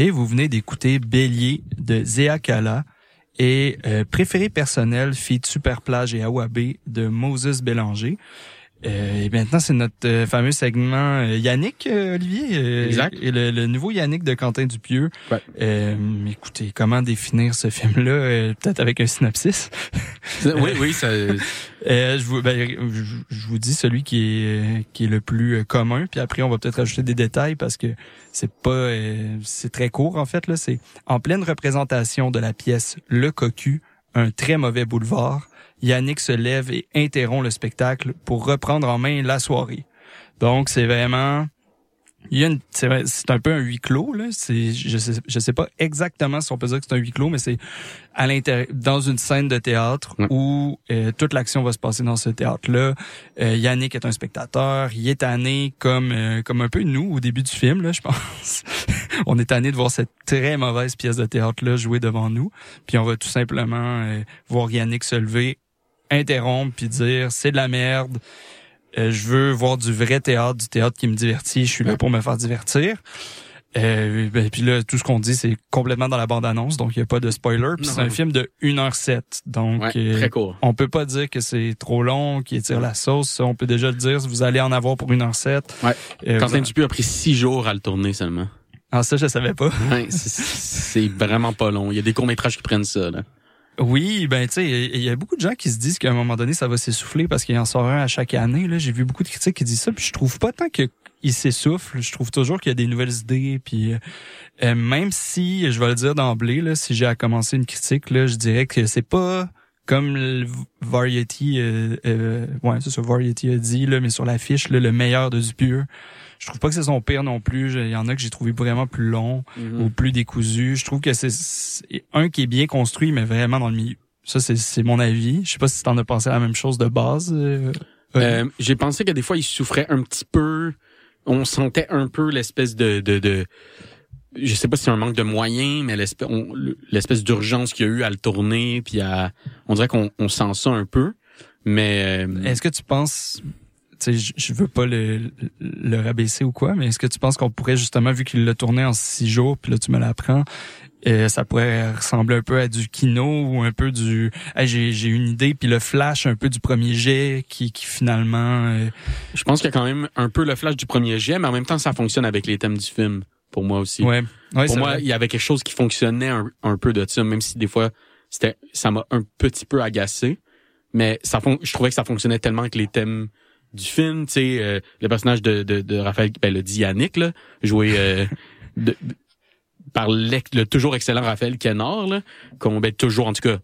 Et vous venez d'écouter Bélier de Zéa Kala et euh, Préféré personnel, feat Super Plage et Awabé de Moses Bélanger. Euh, et maintenant, c'est notre euh, fameux segment euh, Yannick, euh, Olivier.
Exact.
Et le, le nouveau Yannick de Quentin Dupieux.
Ouais.
Euh, écoutez, comment définir ce film-là? Peut-être avec un synopsis?
oui, oui, ça,
Euh, je, vous, ben, je, je vous dis celui qui est qui est le plus commun, puis après on va peut-être ajouter des détails parce que c'est pas euh, c'est très court en fait là. C'est en pleine représentation de la pièce Le Cocu, un très mauvais boulevard. Yannick se lève et interrompt le spectacle pour reprendre en main la soirée. Donc c'est vraiment il y a une, c'est, un peu un huis clos là. C'est, je sais, je sais pas exactement si on peut dire que c'est un huis clos, mais c'est à l'intérieur, dans une scène de théâtre
Ouais.
où euh, toute l'action va se passer dans ce théâtre-là. Euh, Yannick est un spectateur, il est tanné comme euh, comme un peu nous au début du film là, je pense. on est tanné de voir cette très mauvaise pièce de théâtre-là jouer devant nous, puis on va tout simplement voir Yannick se lever, interrompre puis dire c'est de la merde. Euh, je veux voir du vrai théâtre, du théâtre qui me divertit. Je suis là pour me faire divertir. Euh, ben, puis là, tout ce qu'on dit, c'est complètement dans la bande-annonce, donc il n'y a pas de spoiler. Puis c'est un film de 1h07. Donc,
ouais,
euh,
très court.
on peut pas dire que c'est trop long, qu'il étire la sauce. Ça, on peut déjà le dire. Vous allez en avoir pour 1h07.
Ouais.
Euh,
Quentin Dupieux a pris six jours à le tourner seulement.
Ah, ça, je savais pas.
Ouais, c'est- c'est vraiment pas long. Il y a des courts-métrages qui prennent ça, là.
Oui, ben tu sais, il y a beaucoup de gens qui se disent qu'à un moment donné, ça va s'essouffler parce qu'il en sort un à chaque année. Là, j'ai vu beaucoup de critiques qui disent ça, puis je trouve pas tant que il s'essouffle. Je trouve toujours qu'il y a des nouvelles idées. Puis euh, euh, même si, je vais le dire d'emblée, là, si j'ai à commencer une critique, là, je dirais que c'est pas comme le Variety, euh, euh, ouais, c'est Variety a dit là, mais sur l'affiche, le meilleur de Dupieux. Je trouve pas que c'est son pire non plus. Il y en a que j'ai trouvé vraiment plus long ou plus décousu. Je trouve que c'est- un qui est bien construit, mais vraiment dans le milieu. Ça, c'est- mon avis. Je sais pas si t'en as pensé à la même chose de base. euh,
Euh, J'ai pensé que des fois, il souffrait un petit peu. On sentait un peu l'espèce de, de, de je sais pas si c'est un manque de moyens, mais l'espèce, d'urgence qu'il y a eu à le tourner, puis à, on dirait qu'on on sent ça un peu. Mais euh,
Est-ce que tu penses, je- je veux pas le, le rabaisser ou quoi, mais est-ce que tu penses qu'on pourrait justement, vu qu'il l'a tourné en six jours, puis là tu me l'apprends, euh, ça pourrait ressembler un peu à du kino ou un peu du, Hey, j'ai j'ai une idée, puis le flash un peu du premier jet qui, qui finalement, euh,
Je pense qu'il y a quand même un peu le flash du premier jet, mais en même temps, ça fonctionne avec les thèmes du film, pour moi aussi.
ouais, ouais,
pour moi,
vrai.
il y avait quelque chose qui fonctionnait un, un peu de ça, même si des fois, c'était, ça m'a un petit peu agacé. Mais ça je trouvais que ça fonctionnait tellement avec les thèmes du film, tu sais, euh, le personnage de, de, de Raphaël, ben, le dit Yannick, là, joué euh, de- par le toujours excellent Raphaël là, qu'on ben, toujours, en tout cas,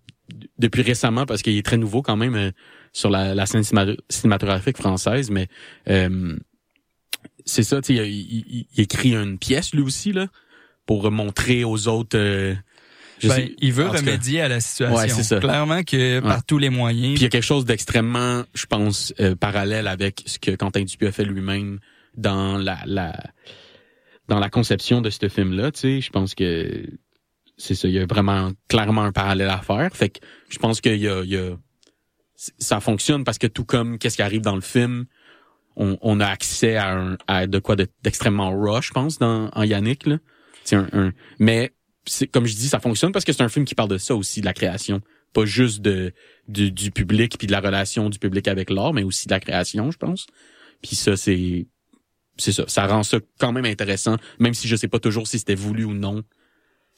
depuis récemment, parce qu'il est très nouveau quand même euh, sur la, la scène cinéma- cinématographique française, mais euh, c'est ça, tu sais, il, il- il écrit une pièce lui aussi, là, pour montrer aux autres...
Ben, il veut
cas,
remédier à la situation.
Ouais, c'est ça.
Clairement que par tous les moyens.
Puis il y a quelque chose d'extrêmement, je pense, euh, parallèle avec ce que Quentin Dupieux a fait lui-même dans la, la dans la conception de ce film-là. Tu sais, je pense que c'est ça. Il y a vraiment clairement un parallèle à faire. Fait que je pense qu'il y a, il y a ça fonctionne parce que tout comme qu'est-ce qui arrive dans le film, on, on a accès à, un, à de quoi de- d'extrêmement raw, je pense, dans en Yannick. Là. Un, un- mais comme je dis, ça fonctionne parce que c'est un film qui parle de ça aussi, de la création, pas juste de du, du public puis de la relation du public avec l'art, mais aussi de la création, je pense. Puis ça, c'est c'est ça, ça rend ça quand même intéressant, même si je sais pas toujours si c'était voulu ou non.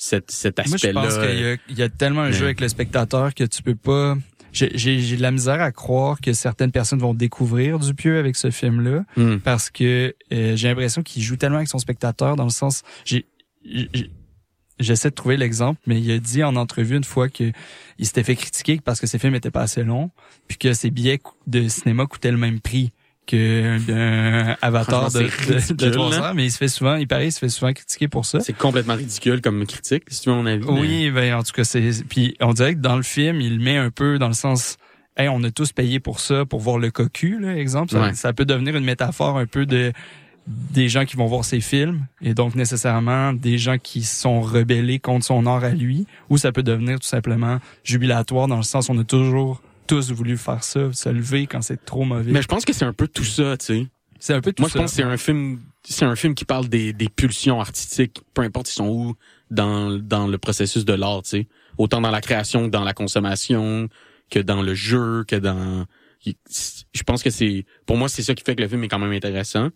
Cet, cet
Moi, je
aspect-là.
pense qu'il y a, il y a tellement un
mais-
jeu avec le spectateur que tu peux pas. J'ai de la misère à croire que certaines personnes vont découvrir Dupieux avec ce film-là
Hmm.
parce que euh, j'ai l'impression qu'il joue tellement avec son spectateur dans le sens. J'ai- J'essaie de trouver l'exemple, mais il a dit en entrevue une fois que il s'était fait critiquer parce que ses films étaient pas assez longs, puis que ses billets de cinéma coûtaient le même prix que un Avatar de,
c'est
de, de
ridicule,
300,
là.
mais il se fait souvent, il paraît, il se fait souvent critiquer pour ça.
C'est complètement ridicule comme critique, si tu veux mon avis. mais-
Oui, ben en tout cas c'est puis on dirait que dans le film, il met un peu dans le sens hey, on a tous payé pour ça pour voir le cocu là, exemple, ça peut devenir une métaphore un peu de des gens qui vont voir ses films et donc nécessairement des gens qui sont rebellés contre son art à lui ou ça peut devenir tout simplement jubilatoire dans le sens où on a toujours tous voulu faire ça, se lever quand c'est trop mauvais.
Mais je pense que c'est un peu tout ça, tu sais.
c'est un peu tout
Moi, je
ça.
pense que c'est un film, c'est un film qui parle des, des pulsions artistiques, peu importe ils sont où dans, dans le processus de l'art, tu sais. Autant dans la création que dans la consommation, que dans le jeu, que dans, je pense que c'est, pour moi, c'est ça qui fait que le film est quand même intéressant.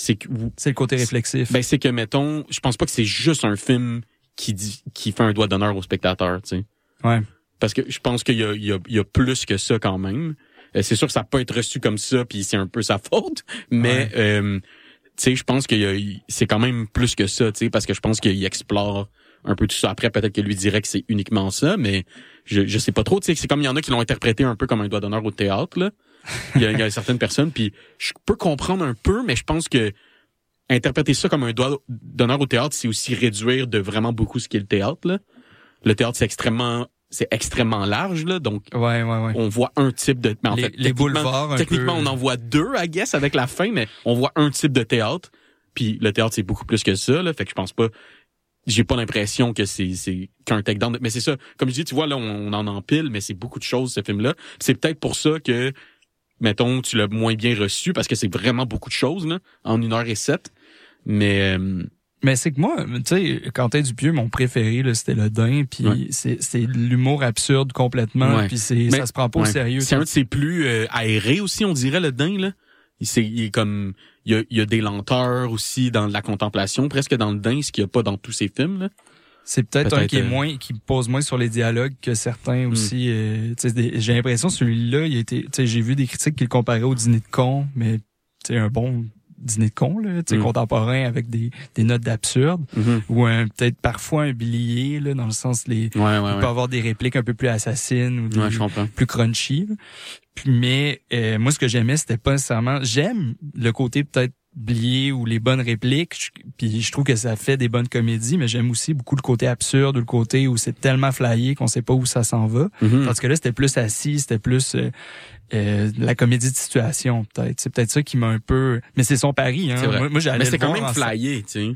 C'est que,
c'est le côté réflexif.
ben, c'est que, mettons, je pense pas que c'est juste un film qui dit, qui fait un doigt d'honneur au spectateur, tu sais.
ouais.
Parce que je pense qu'il y a, il y, a, il y a plus que ça quand même. Euh, c'est sûr que ça peut être reçu comme ça, puis c'est un peu sa faute. Mais euh, tu sais, je pense il- c'est quand même plus que ça, tu sais, parce que je pense qu'il explore un peu tout ça. Après, peut-être que lui dirait que c'est uniquement ça, mais je, je sais pas trop. Tu sais, c'est comme il y en a qui l'ont interprété un peu comme un doigt d'honneur au théâtre. Là. Il y, a, il y a certaines personnes, puis je peux comprendre un peu, mais je pense que interpréter ça comme un doigt d'honneur au théâtre, c'est aussi réduire de vraiment beaucoup ce qu'est le théâtre. Là. Le théâtre, c'est extrêmement c'est extrêmement large là donc
Ouais, ouais, ouais.
on voit un type de mais en
les,
fait
les boulevards un
techniquement
peu.
on en voit deux I guess avec la fin mais on voit un type de théâtre puis le théâtre c'est beaucoup plus que ça là fait que je pense pas j'ai pas l'impression que c'est c'est qu'un takedown de- mais c'est ça comme je dis tu vois là on, on en empile mais c'est beaucoup de choses ce film là c'est peut-être pour ça que mettons tu l'as moins bien reçu parce que c'est vraiment beaucoup de choses là en une heure et sept mais euh,
Mais c'est que moi, tu sais, Quentin Dupieux, mon préféré, là, c'était le Dain, puis
Ouais.
c'est, c'est de l'humour absurde complètement,
Ouais.
puis c'est,
Mais-
ça se prend pas
ouais.
au sérieux.
C'est un de ses plus euh, aérés aussi, on dirait, le din, là. Il, c'est- il est comme, il y, a, il y a des lenteurs aussi dans la contemplation, presque dans le din, ce qu'il n'y a pas dans tous ses films, là.
C'est peut-être, un qui est
euh,
moins, qui pose moins sur les dialogues que certains
Hmm.
aussi. euh, tu sais, des- j'ai l'impression celui-là, il a été, tu sais, j'ai vu des critiques qui le comparaient au dîner de con, mais c'est un bon dîner de con, là,
Mm.
contemporain avec des, des notes d'absurde,
Mhm.
ou un, peut-être parfois un bilier, là, dans le sens les,
Ouais, ouais,
il
ouais.
peut avoir des répliques un peu plus assassines ou des, plus crunchy. là. Mais euh, moi, ce que j'aimais, c'était pas nécessairement... J'aime le côté peut-être ou les bonnes répliques. Puis je trouve que ça fait des bonnes comédies, mais j'aime aussi beaucoup le côté absurde ou le côté où c'est tellement flyé qu'on sait pas où ça s'en va.
Mhm.
Parce que là, c'était plus assis, c'était plus euh, euh, la comédie de situation, peut-être. C'est peut-être ça qui m'a un peu... Mais c'est son pari, hein.
Vrai.
Moi, moi, j'allais
Mais c'est quand même flyé, tu sais.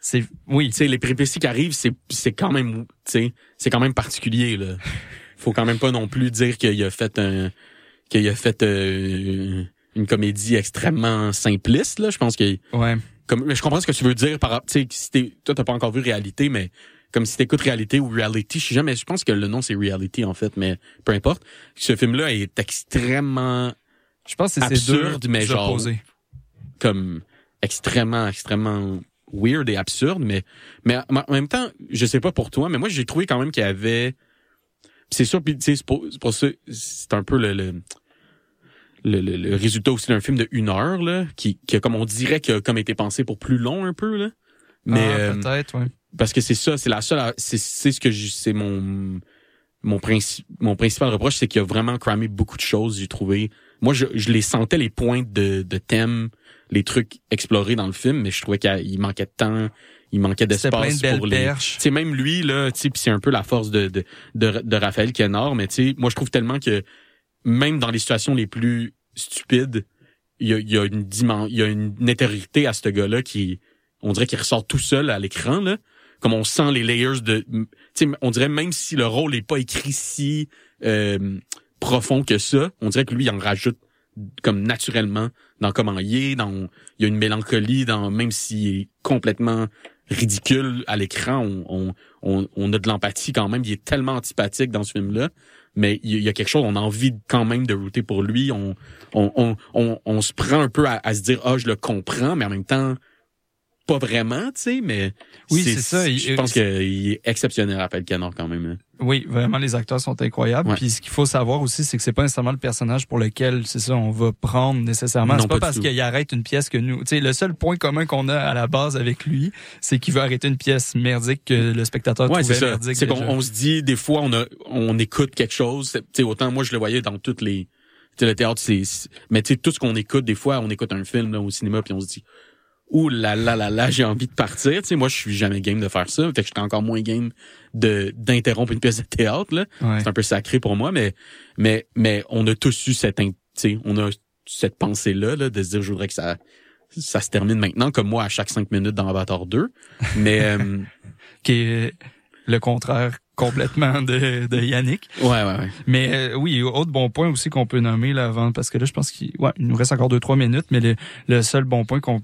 C'est... Oui,
Tu sais, les péripéties qui arrivent, c'est, c'est quand même, tu sais, c'est quand même particulier, là. Faut quand même pas non plus dire qu'il a fait un, qu'il a fait, euh, une comédie extrêmement simpliste là. Je pense que
Ouais.
comme mais je comprends ce que tu veux dire par tu sais si t'es toi t'as pas encore vu réalité mais comme si t'écoutes réalité ou reality je sais jamais je pense que le nom c'est reality en fait mais peu importe ce film là est extrêmement
Je pense que
Absurde, mais genre-
opposés.
comme extrêmement extrêmement weird et absurde mais mais en même temps je sais pas pour toi mais moi j'ai trouvé quand même qu'il y avait c'est sûr puis tu sais c'est pour, c'est pour ça c'est un peu le, le le, le- le résultat aussi d'un film de une heure là qui, qui a, comme on dirait qui a comme été pensé pour plus long un peu là. Mais
Ah,
euh,
peut-être, ouais.
parce que c'est ça c'est la seule c'est c'est ce que je- c'est mon mon princi- mon principal reproche c'est qu'il a vraiment cramé beaucoup de choses j'ai trouvé. Moi je, je les sentais les pointes de de thème les trucs explorés dans le film mais je trouvais qu'il manquait de temps il manquait d'espace
de
pour les sais même lui là tu c'est un peu la force de de de, de Raphaël Quenard mais tu sais moi je trouve tellement que même dans les situations les plus stupides il y a, une dimension il y a une à ce gars-là qui on dirait qu'il ressort tout seul à l'écran là. Comme on sent les layers de on dirait même si le rôle est pas écrit si euh, profond que ça on dirait que lui il en rajoute comme naturellement dans comment il est dans il y a une mélancolie dans même s'il est complètement ridicule à l'écran on, a de l'empathie quand même il est tellement antipathique dans ce film là mais il y a- quelque chose on a envie quand même de router pour lui. On on, on, on, on se prend un peu à, à se dire ah je le comprends mais en même temps pas vraiment tu sais mais
Oui, c'est ça, il-
je pense qu'il est exceptionnel Raphaël Canard quand même.
Oui, vraiment, les acteurs sont incroyables.
Ouais.
Puis ce qu'il faut savoir aussi, c'est que c'est pas nécessairement le personnage pour lequel, c'est ça, on va prendre nécessairement. C'est pas,
pas
parce qu'il arrête une pièce que nous. Tu sais, le seul point commun qu'on a à la base avec lui, c'est qu'il veut arrêter une pièce merdique que le spectateur
Ouais,
trouvait merdique.
C'est qu'on
déjà.
on se dit des fois on a on écoute quelque chose, tu sais autant moi je le voyais dans toutes les tu sais le théâtre c'est c'est- mais tu sais tout ce qu'on écoute des fois on écoute un film là, au cinéma puis on se dit ouh là là là là j'ai envie de partir, tu sais moi je suis jamais game de faire ça, fait que j'étais encore moins game de d'interrompre une pièce de théâtre là.
Ouais.
C'est un peu sacré pour moi mais mais mais on a tous eu cette in- tu sais on a cette pensée là, là de se dire je voudrais que ça ça se termine maintenant comme moi à chaque cinq minutes dans Avatar 2 mais euh,
Qui est le contraire complètement de, de Yannick.
ouais ouais ouais
Mais euh, oui, autre bon point aussi qu'on peut nommer là avant, parce que là, je pense qu'il ouais, il nous reste encore deux trois minutes, mais le, le seul bon point qu'on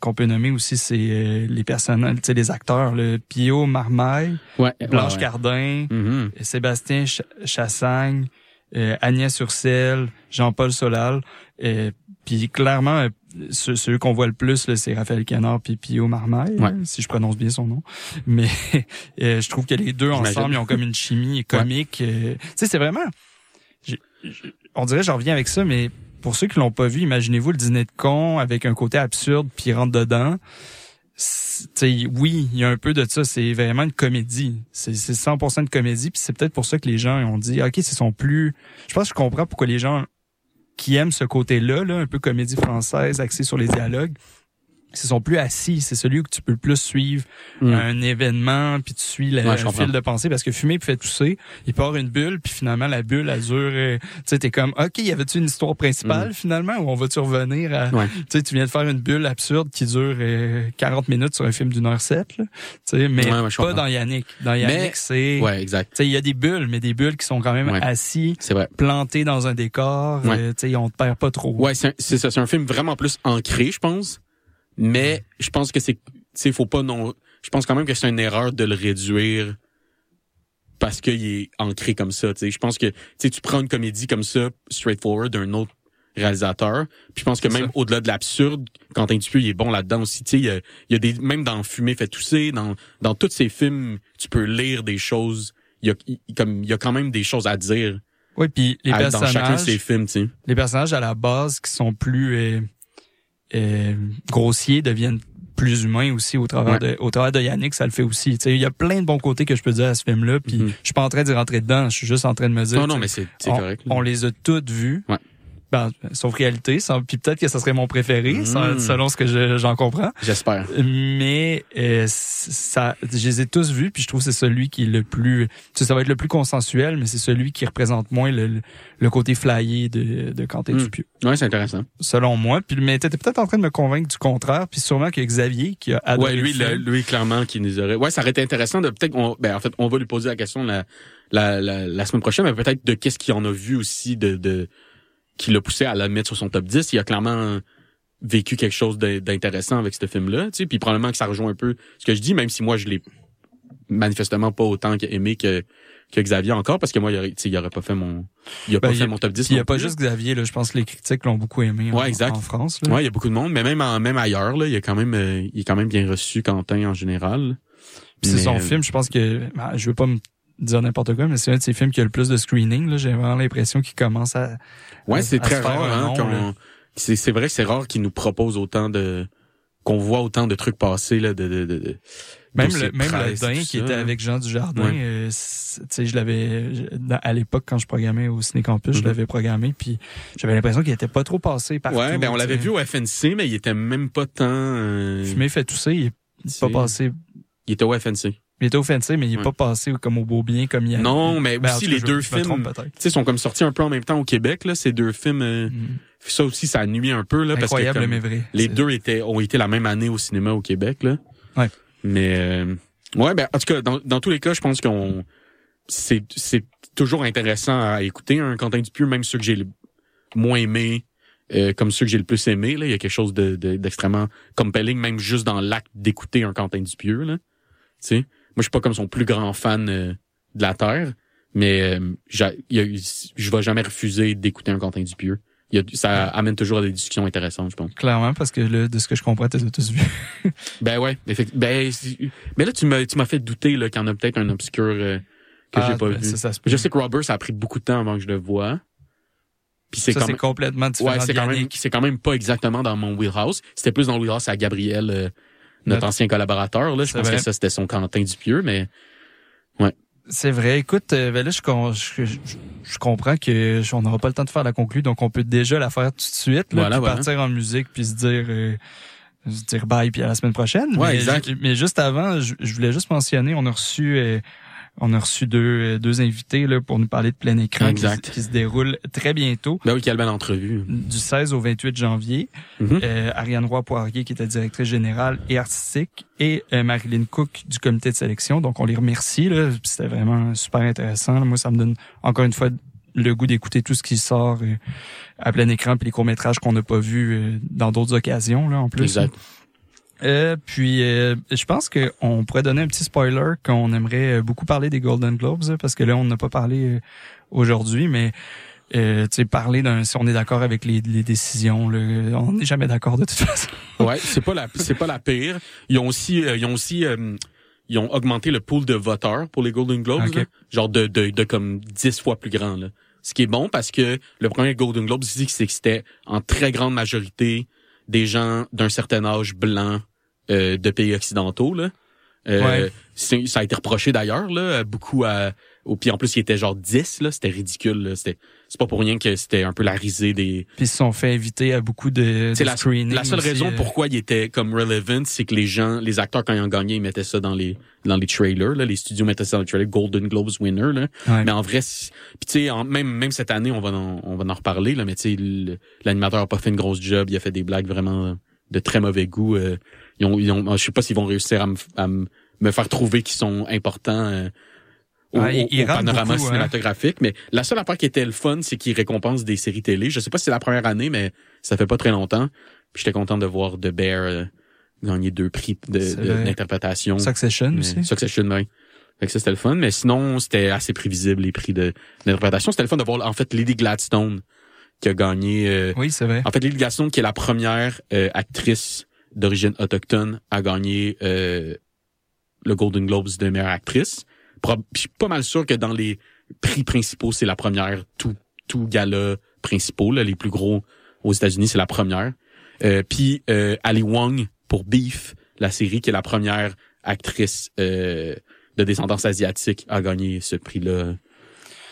qu'on peut nommer aussi, c'est euh, les personnages, tu sais, les acteurs, le Pio Marmaille,
ouais
Blanche
ouais.
Cardin,
Mhm.
Sébastien Ch- Chassagne, euh, Agnès Ursel, Jean-Paul Solal, euh, puis clairement, ceux, ceux qu'on voit le plus, c'est Raphaël Canard puis Pio Marmaille,
Ouais.
là, si je prononce bien son nom. Mais euh, je trouve que les deux ensemble, ils ont comme une chimie comique. euh, tu sais, c'est vraiment... on dirait, j'en reviens avec ça, mais pour ceux qui l'ont pas vu, imaginez-vous le dîner de con avec un côté absurde puis rentre dedans. C'est- tu sais, oui, il y a un peu de ça. C'est vraiment une comédie. C'est c'est 100% de comédie. Puis c'est peut-être pour ça que les gens ont dit, ok, c'est son plus. Je pense que je comprends pourquoi les gens qui aiment ce côté-là, là, un peu comédie française axée sur les dialogues, c'est son plus assis. C'est celui où tu peux le plus suivre
Mm.
un événement, puis tu suis le,
Ouais,
fil de pensée parce que fumer puis fait tousser, il part une bulle, puis finalement la bulle elle dure. euh, tu sais, t'es comme, ok, y avait-tu une histoire principale finalement ou on va-tu revenir à.
Ouais.
tu sais, tu viens de faire une bulle absurde qui dure euh, 40 minutes sur un film d'une heure sept, là. Tu sais, mais
Ouais,
pas dans Yannick. Dans Yannick, c'est,
Ouais, exact.
tu sais, il y a des bulles, mais des bulles qui sont quand même assis,
vrai.
plantés dans un décor. Euh, tu sais, on te perd pas trop.
Ouais, c'est un- c'est ça. C'est un film vraiment plus ancré, je pense. Mais je pense que c'est, tu sais, faut pas non. Je pense quand même que c'est une erreur de le réduire parce qu'il est ancré comme ça. Tu sais, je pense que tu sais, tu prends une comédie comme ça, straightforward d'un autre réalisateur. Puis je pense que même
ça.
au-delà de l'absurde, Quentin Dupieux il est bon là-dedans aussi. Tu sais, il y a, il y a des même dans Fumer fait tousser, dans dans tous ces films, tu peux lire des choses. Il y a il- comme il y a quand même des choses à dire
Oui, puis les
à- dans chacun de
personnages,
ces films. Tu sais.
les personnages à la base qui sont plus euh, euh, grossiers deviennent plus humains aussi au travers
Ouais.
de au travers de Yannick ça le fait aussi tu sais il y a plein de bons côtés que je peux dire à ce film là puis
Mhm.
je suis pas en train d'y rentrer dedans je suis juste en train de me dire
Non, non, mais c'est
on,
correct.
on les a toutes vues
Ouais.
Ben, sauf réalité sans- puis peut-être que ça serait mon préféré sans- selon ce que je- j'en comprends
J'espère.
mais euh, ça je les ai tous vus puis je trouve que c'est celui qui est le plus tu sais, ça va être le plus consensuel mais c'est celui qui représente moins le, le côté flyé de, de Quentin
Mm.
Dupieux
Ouais, c'est intéressant.
selon moi puis mais t'étais peut-être en train de me convaincre du contraire puis sûrement que Xavier qui a adoré
Ouais, lui,
le
le-
film.
lui, clairement, qui nous aurait. Ouais, ça aurait été intéressant de peut-être. Ben, en fait, on va lui poser la question la, la, la, la semaine prochaine, mais peut-être de qu'est-ce qu'il en a vu aussi de, de qui l'a poussé à la mettre sur son top 10. Il a clairement vécu quelque chose d'intéressant avec ce film-là, tu sais, puis probablement que ça rejoint un peu ce que je dis, même si moi je l'ai manifestement pas autant aimé que que Xavier encore, parce que moi, il aurait, tu sais, il aurait pas fait mon, il a
Ben,
pas
il y
fait mon top 10.
Il n'y a pas juste Xavier, là, je pense que les critiques l'ont beaucoup aimé en,
Ouais, exact.
en France. Là.
Ouais, il y a beaucoup de monde, mais même en, même ailleurs, là, il a quand même, euh, il est quand même bien reçu, Quentin, en général.
Puis c'est son
euh,
film, je pense que ben, je veux pas me dire n'importe quoi, mais c'est un de ses films qui a le plus de screening. là. J'ai vraiment l'impression qu'il commence à.
Ouais, c'est très rare, hein, c'est, vrai que c'est rare qu'ils nous proposent autant de, qu'on voit autant de trucs passer, là, de, de, de, de-
Même le, même le Dain
tout
qui
ça,
était avec Jean Dujardin,
Ouais.
euh, tu sais, je l'avais à l'époque quand je programmais au Ciné Campus, je
Mhm.
l'avais programmé, puis j'avais l'impression qu'il était pas trop passé partout.
Ouais, ben on l'avait vu au FNC, mais il était même pas tant. Euh,
Fumé fait tousser, il est pas passé.
Il était au FNC.
Il était offensé, mais il est
Ouais.
pas passé comme au beau bien comme il y a.
Non, mais
Ben, en
aussi les deux
je trompe
films, sais, sont comme sortis un peu en même temps au Québec. Là, ces deux films, euh,
Mhm.
ça aussi, ça nuit un peu là, parce que
Incroyable
comme
mais vrai.
les deux étaient ont été la même année au cinéma au Québec là.
Ouais.
Mais euh, ouais, ben en tout cas, dans, dans tous les cas, je pense qu'on c'est c'est toujours intéressant à écouter un Quentin Dupieux, même ceux que j'ai le moins aimé. euh, comme ceux que j'ai le plus aimé, là, il y a quelque chose de, de- d'extrêmement compelling, même juste dans l'acte d'écouter un Quentin Dupieux, là. Tu sais, moi, je suis pas comme son plus grand fan euh, de la terre, mais euh, je vais jamais refuser d'écouter un Quentin Dupieux. Il y a, ça amène toujours à des discussions intéressantes, je pense.
Clairement, parce que là, de ce que je comprends, t'es tous vu.
Ben ouais, effectivement. Ben, mais là, tu m'as, tu m'as fait douter là, qu'il y en a peut-être un obscur euh, que
Ah,
j'ai pas
ben,
vu.
ça, ça se peut.
Je sais que Robert, ça a pris beaucoup de temps avant que je le voie. Puis c'est
ça,
quand
c'est
même,
complètement différent
ouais, c'est quand même, c'est quand même pas exactement dans mon wheelhouse. C'était plus dans le wheelhouse à Gabriel, euh, notre ancien collaborateur. Là, je pense
vrai.
que ça c'était son Quentin Dupieux, mais
C'est vrai. Écoute, euh, ben là, je, je, je- je comprends que on n'aura pas le temps de faire la conclue, donc on peut déjà la faire tout de suite, là,
Voilà,
puis
voilà.
partir en musique, puis se dire, euh, se dire bye, puis à la semaine prochaine.
Ouais,
mais,
exact.
mais juste avant, je, je voulais juste mentionner, on a reçu, euh, on a reçu deux, euh, deux invités là pour nous parler de plein écran, qui,
Exact.
qui se déroule très bientôt,
ben oui, quelle belle entrevue.
du 16 au 28 janvier.
Mhm.
Euh, Ariane Roy-Poirier, qui était directrice générale et artistique, et euh, Marilyn Cook du comité de sélection. Donc, on les remercie. là. C'était vraiment super intéressant. là. Moi, ça me donne encore une fois le goût d'écouter tout ce qui sort euh, à plein écran, puis les courts-métrages qu'on n'a pas vus dans d'autres occasions, là, en plus.
Exact.
Euh, puis, euh, je pense qu'on pourrait donner un petit spoiler qu'on aimerait euh, beaucoup parler des Golden Globes, là, parce que là, on n'a pas parlé euh, aujourd'hui, mais euh, tu sais, parler d'un si on est d'accord avec les, les décisions, là, on n'est jamais d'accord de toute façon.
Ouais, c'est pas la, c'est pas la pire. Ils ont aussi, euh, ils ont aussi, euh, ils ont augmenté le pool de voteurs pour les Golden Globes,
Ok.
là. genre de, de, de comme 10 fois plus grand. Là. Ce qui est bon parce que le premier Golden Globes c'est que c'était en très grande majorité des gens d'un certain âge blanc euh, de pays occidentaux. Là. Euh,
Ouais.
Ça a été reproché d'ailleurs, là, beaucoup à. Au, puis en plus, il était genre 10, là, c'était ridicule. Là. C'était, c'est pas pour rien que c'était un peu la risée des,
Puis ils se sont fait inviter à beaucoup de,
c'est la, la seule
aussi,
raison
euh,
pourquoi il était comme relevant, c'est que les gens, les acteurs quand ils ont gagné, ils mettaient ça dans les dans les trailers, là, les studios mettaient ça dans les trailers, Golden Globes winner là.
ouais.
Mais en vrai, puis tu sais, même même cette année, on va en, on va en reparler là, mais tu sais, l'animateur a pas fait une grosse job, il a fait des blagues vraiment de très mauvais goût. euh, ils ont, ils ont, je sais pas s'ils vont réussir à me, à me faire trouver qu'ils sont importants. euh, au, panorama
beaucoup, hein.
cinématographique, mais la seule affaire qui était le fun, c'est qu'ils récompensent des séries télé. Je sais pas si c'est la première année, mais ça fait pas très longtemps. Puis j'étais content de voir The Bear euh, gagner deux prix de-
C'est
de- d'interprétation.
Succession
Mais-
aussi.
Succession, oui. Fait que ça, c'était le fun. Mais sinon, c'était assez prévisible, les prix de- d'interprétation. C'était le fun de voir, en fait, Lady Gladstone, qui a gagné... euh,
Oui, c'est vrai.
en fait, Lily Gladstone, qui est la première euh, actrice d'origine autochtone à gagner euh, le Golden Globes de meilleure actrice. Puis Je suis pas mal sûr que dans les prix principaux, c'est la première. Tout, tout gala principaux, là, les plus gros aux États-Unis, c'est la première. Euh, puis euh, Ali Wong pour Beef, la série qui est la première actrice euh, de descendance asiatique à gagner ce prix-là.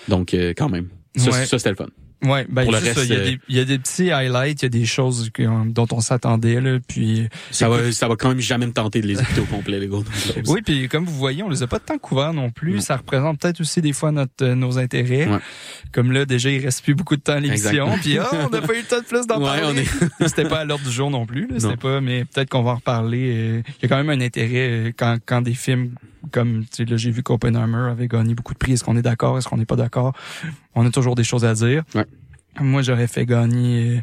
Donc, euh, quand même. Ça,
Ouais.
ça c'était le fun.
Ouais, ben
Pour le reste,
il y, a
euh,
des- il y a des petits highlights, il y a des choses que- euh, dont on s'attendait là, puis
Ça va, ça va quand même jamais me tenter de les écouter au complet, les Golden Globes.
oui, puis comme vous voyez, on les a pas tant couverts non plus.
Non.
Ça représente peut-être aussi des fois notre euh, nos intérêts.
Ouais.
Comme là, déjà, il reste plus beaucoup de temps à l'émission, puis ah, on n'a pas eu le temps de plus d'en
Ouais,
parler.
on est-
C'était pas à l'ordre du jour non plus. C'était pas, mais peut-être qu'on va en reparler. Il y a quand même un intérêt quand quand des films comme tu sais, là, j'ai vu qu'Oppenheimer avait gagné beaucoup de prix. Est-ce qu'on est d'accord? Est-ce qu'on n'est pas d'accord? On a toujours des choses à dire.
Ouais.
moi j'aurais fait gagner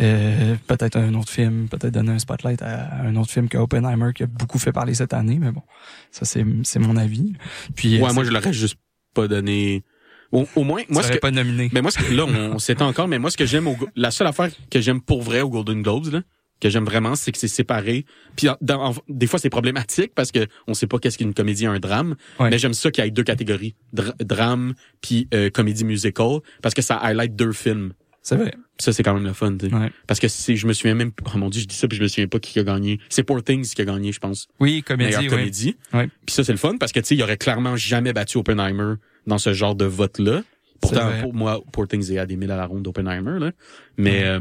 euh, peut-être un autre film, peut-être donner un spotlight à un autre film que Oppenheimer qui a beaucoup fait parler cette année, mais bon, ça c'est c'est mon avis. Puis euh,
Ouais, moi, je l'aurais juste pas donné. Au, au moins, moi, ce que,
pas nominé.
mais moi, ce que, là, on s'étend encore, mais moi, ce que j'aime au, la seule affaire que j'aime pour vrai au Golden Globes, là, que j'aime vraiment, c'est que c'est séparé. Puis, en- dans- en- des fois, c'est problématique parce que on sait pas qu'est-ce qu'une comédie, un drame.
Ouais.
Mais j'aime ça qu'il y ait deux catégories, Dra- drame puis euh, comédie musical, parce que ça highlight deux films.
C'est vrai.
Ça, c'est quand même le fun.
Ouais.
Parce que c'est, je me souviens même, oh mon dieu, je dis ça puis je me souviens pas qui a gagné. C'est Poor Things qui a gagné, je pense.
Oui, comédie,
meilleure comédie.
Ouais.
Puis ça, c'est le fun parce que, tu sais, il aurait clairement jamais battu Oppenheimer dans ce genre de vote-là. Pourtant, pour moi, Poor Things est à des mille à la ronde d'Oppenheimer, là. Mais, euh,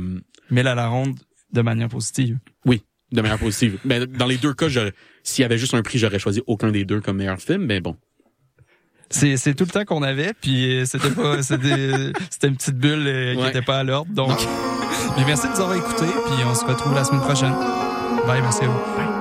Mais là, la ronde de manière positive.
de manière positive. Mais dans les deux cas, s'il y avait juste un prix, j'aurais choisi aucun des deux comme meilleur film, mais bon.
C'est c'est tout le temps qu'on avait, puis euh, c'était pas c'était c'était une petite bulle euh, qui
Ouais.
était pas à l'ordre. Donc, mais merci de nous avoir écoutés, puis on se retrouve la semaine prochaine. Bye, merci à vous. Bye.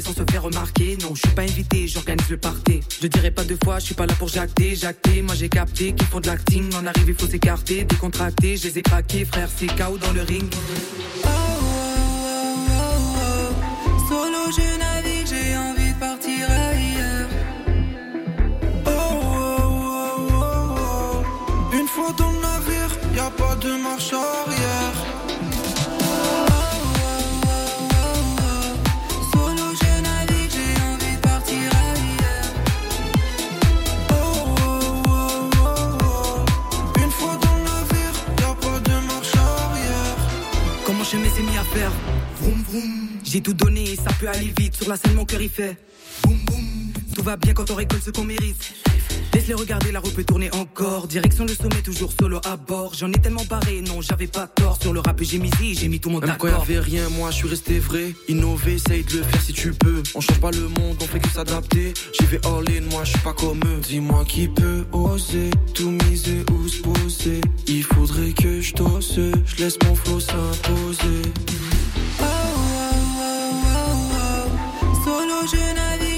Sans se
faire remarquer. Non, je suis pas invité, j'organise le party. Je dirais pas deux fois, je suis pas là pour jacter, jacter. Moi j'ai capté qu'ils font de l'acting. En arrive, il faut s'écarter, décontracter. Je les ai craqués, frère, c'est KO dans le ring. Solo, je navigue, j'ai envie de partir ailleurs.
Oh, oh, oh, oh, oh. Une fois dans le navire, y a pas de marche arrière.
Vroom vroom. J'ai tout donné et ça peut aller vite. Sur la scène, mon cœur il fait. Boum boum. Tout va bien quand on récolte ce qu'on mérite. Laisse-les regarder, la roue peut tourner encore. Direction le sommet, toujours solo à bord. J'en ai tellement barré, non, j'avais pas tort. Sur le rap, j'ai misé, j'ai mis tout mon
Même quand
d'accord.
y'avait rien, moi je suis resté vrai. Innover, essaye de le faire si tu peux. On change pas le monde, on fait que s'adapter. J'y vais all in, moi je suis pas comme eux. Dis-moi qui peut oser tout miser ou se poser. Il faudrait que je t'ose, je laisse mon flow s'imposer.
Solo, je navigue,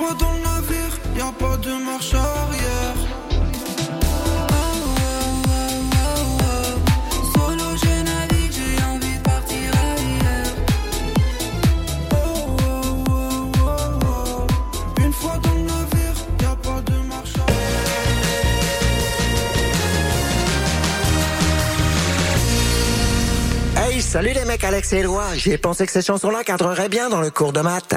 fois dans le navire, y a pas de marche arrière.
Oh, oh, je navigue, j'ai envie de partir ailleurs.
Oh, oh. Une fois dans le navire, y a pas de marche arrière.
Hey, salut les mecs, Alex et Éloi. J'ai pensé que cette chanson-là cadrerait bien dans le cours de maths.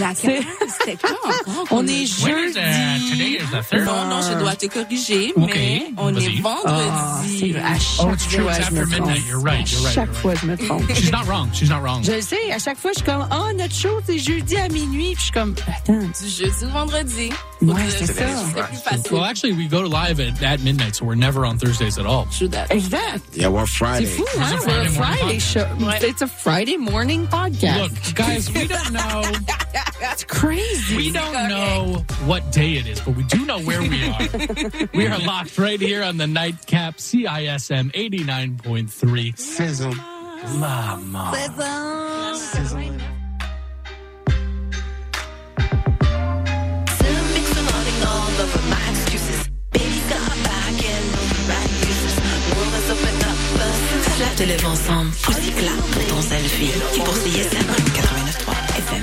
La c'était quand encore?
On est
When is, uh, today
jeudi.
is the third?
Non, non, je dois te corriger, mais on
vas-y.
est vendredi.
à chaque
Oh, it's true.
fois,
It's
je me
after
trompe.
midnight. You're right. You're right.
Chaque fois, je me trompe.
She's not wrong. She's not wrong.
Je le sais, à chaque fois, je suis comme, oh, notre show, c'est jeudi à minuit. Puis je suis comme, attends,
Du jeudi au vendredi.
Ouais,
Faut que
c'est ça.
Plus.
Well, actually, we go live at, at midnight, so we're never on Thursdays at all.
True that.
exact.
Yeah, we're
C'est
Friday.
fou,
It's
hein?
a
C'est
Friday
un
morning
Friday show.
podcast.
It's a Friday morning podcast.
Look, guys, we don't know.
That's crazy.
We don't know what day it is, but we do know where we are. we are locked right here on the nightcap CISM 89.3.
Sizzle.
Mama.
Clap te lève ensemble. Poussy clap pour ton selfie. Qui pour CISM 89.3 FM.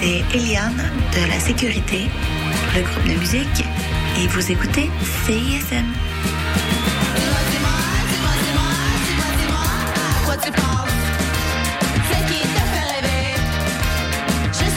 C'est Eliane de la sécurité, le groupe de musique, et vous écoutez CISM.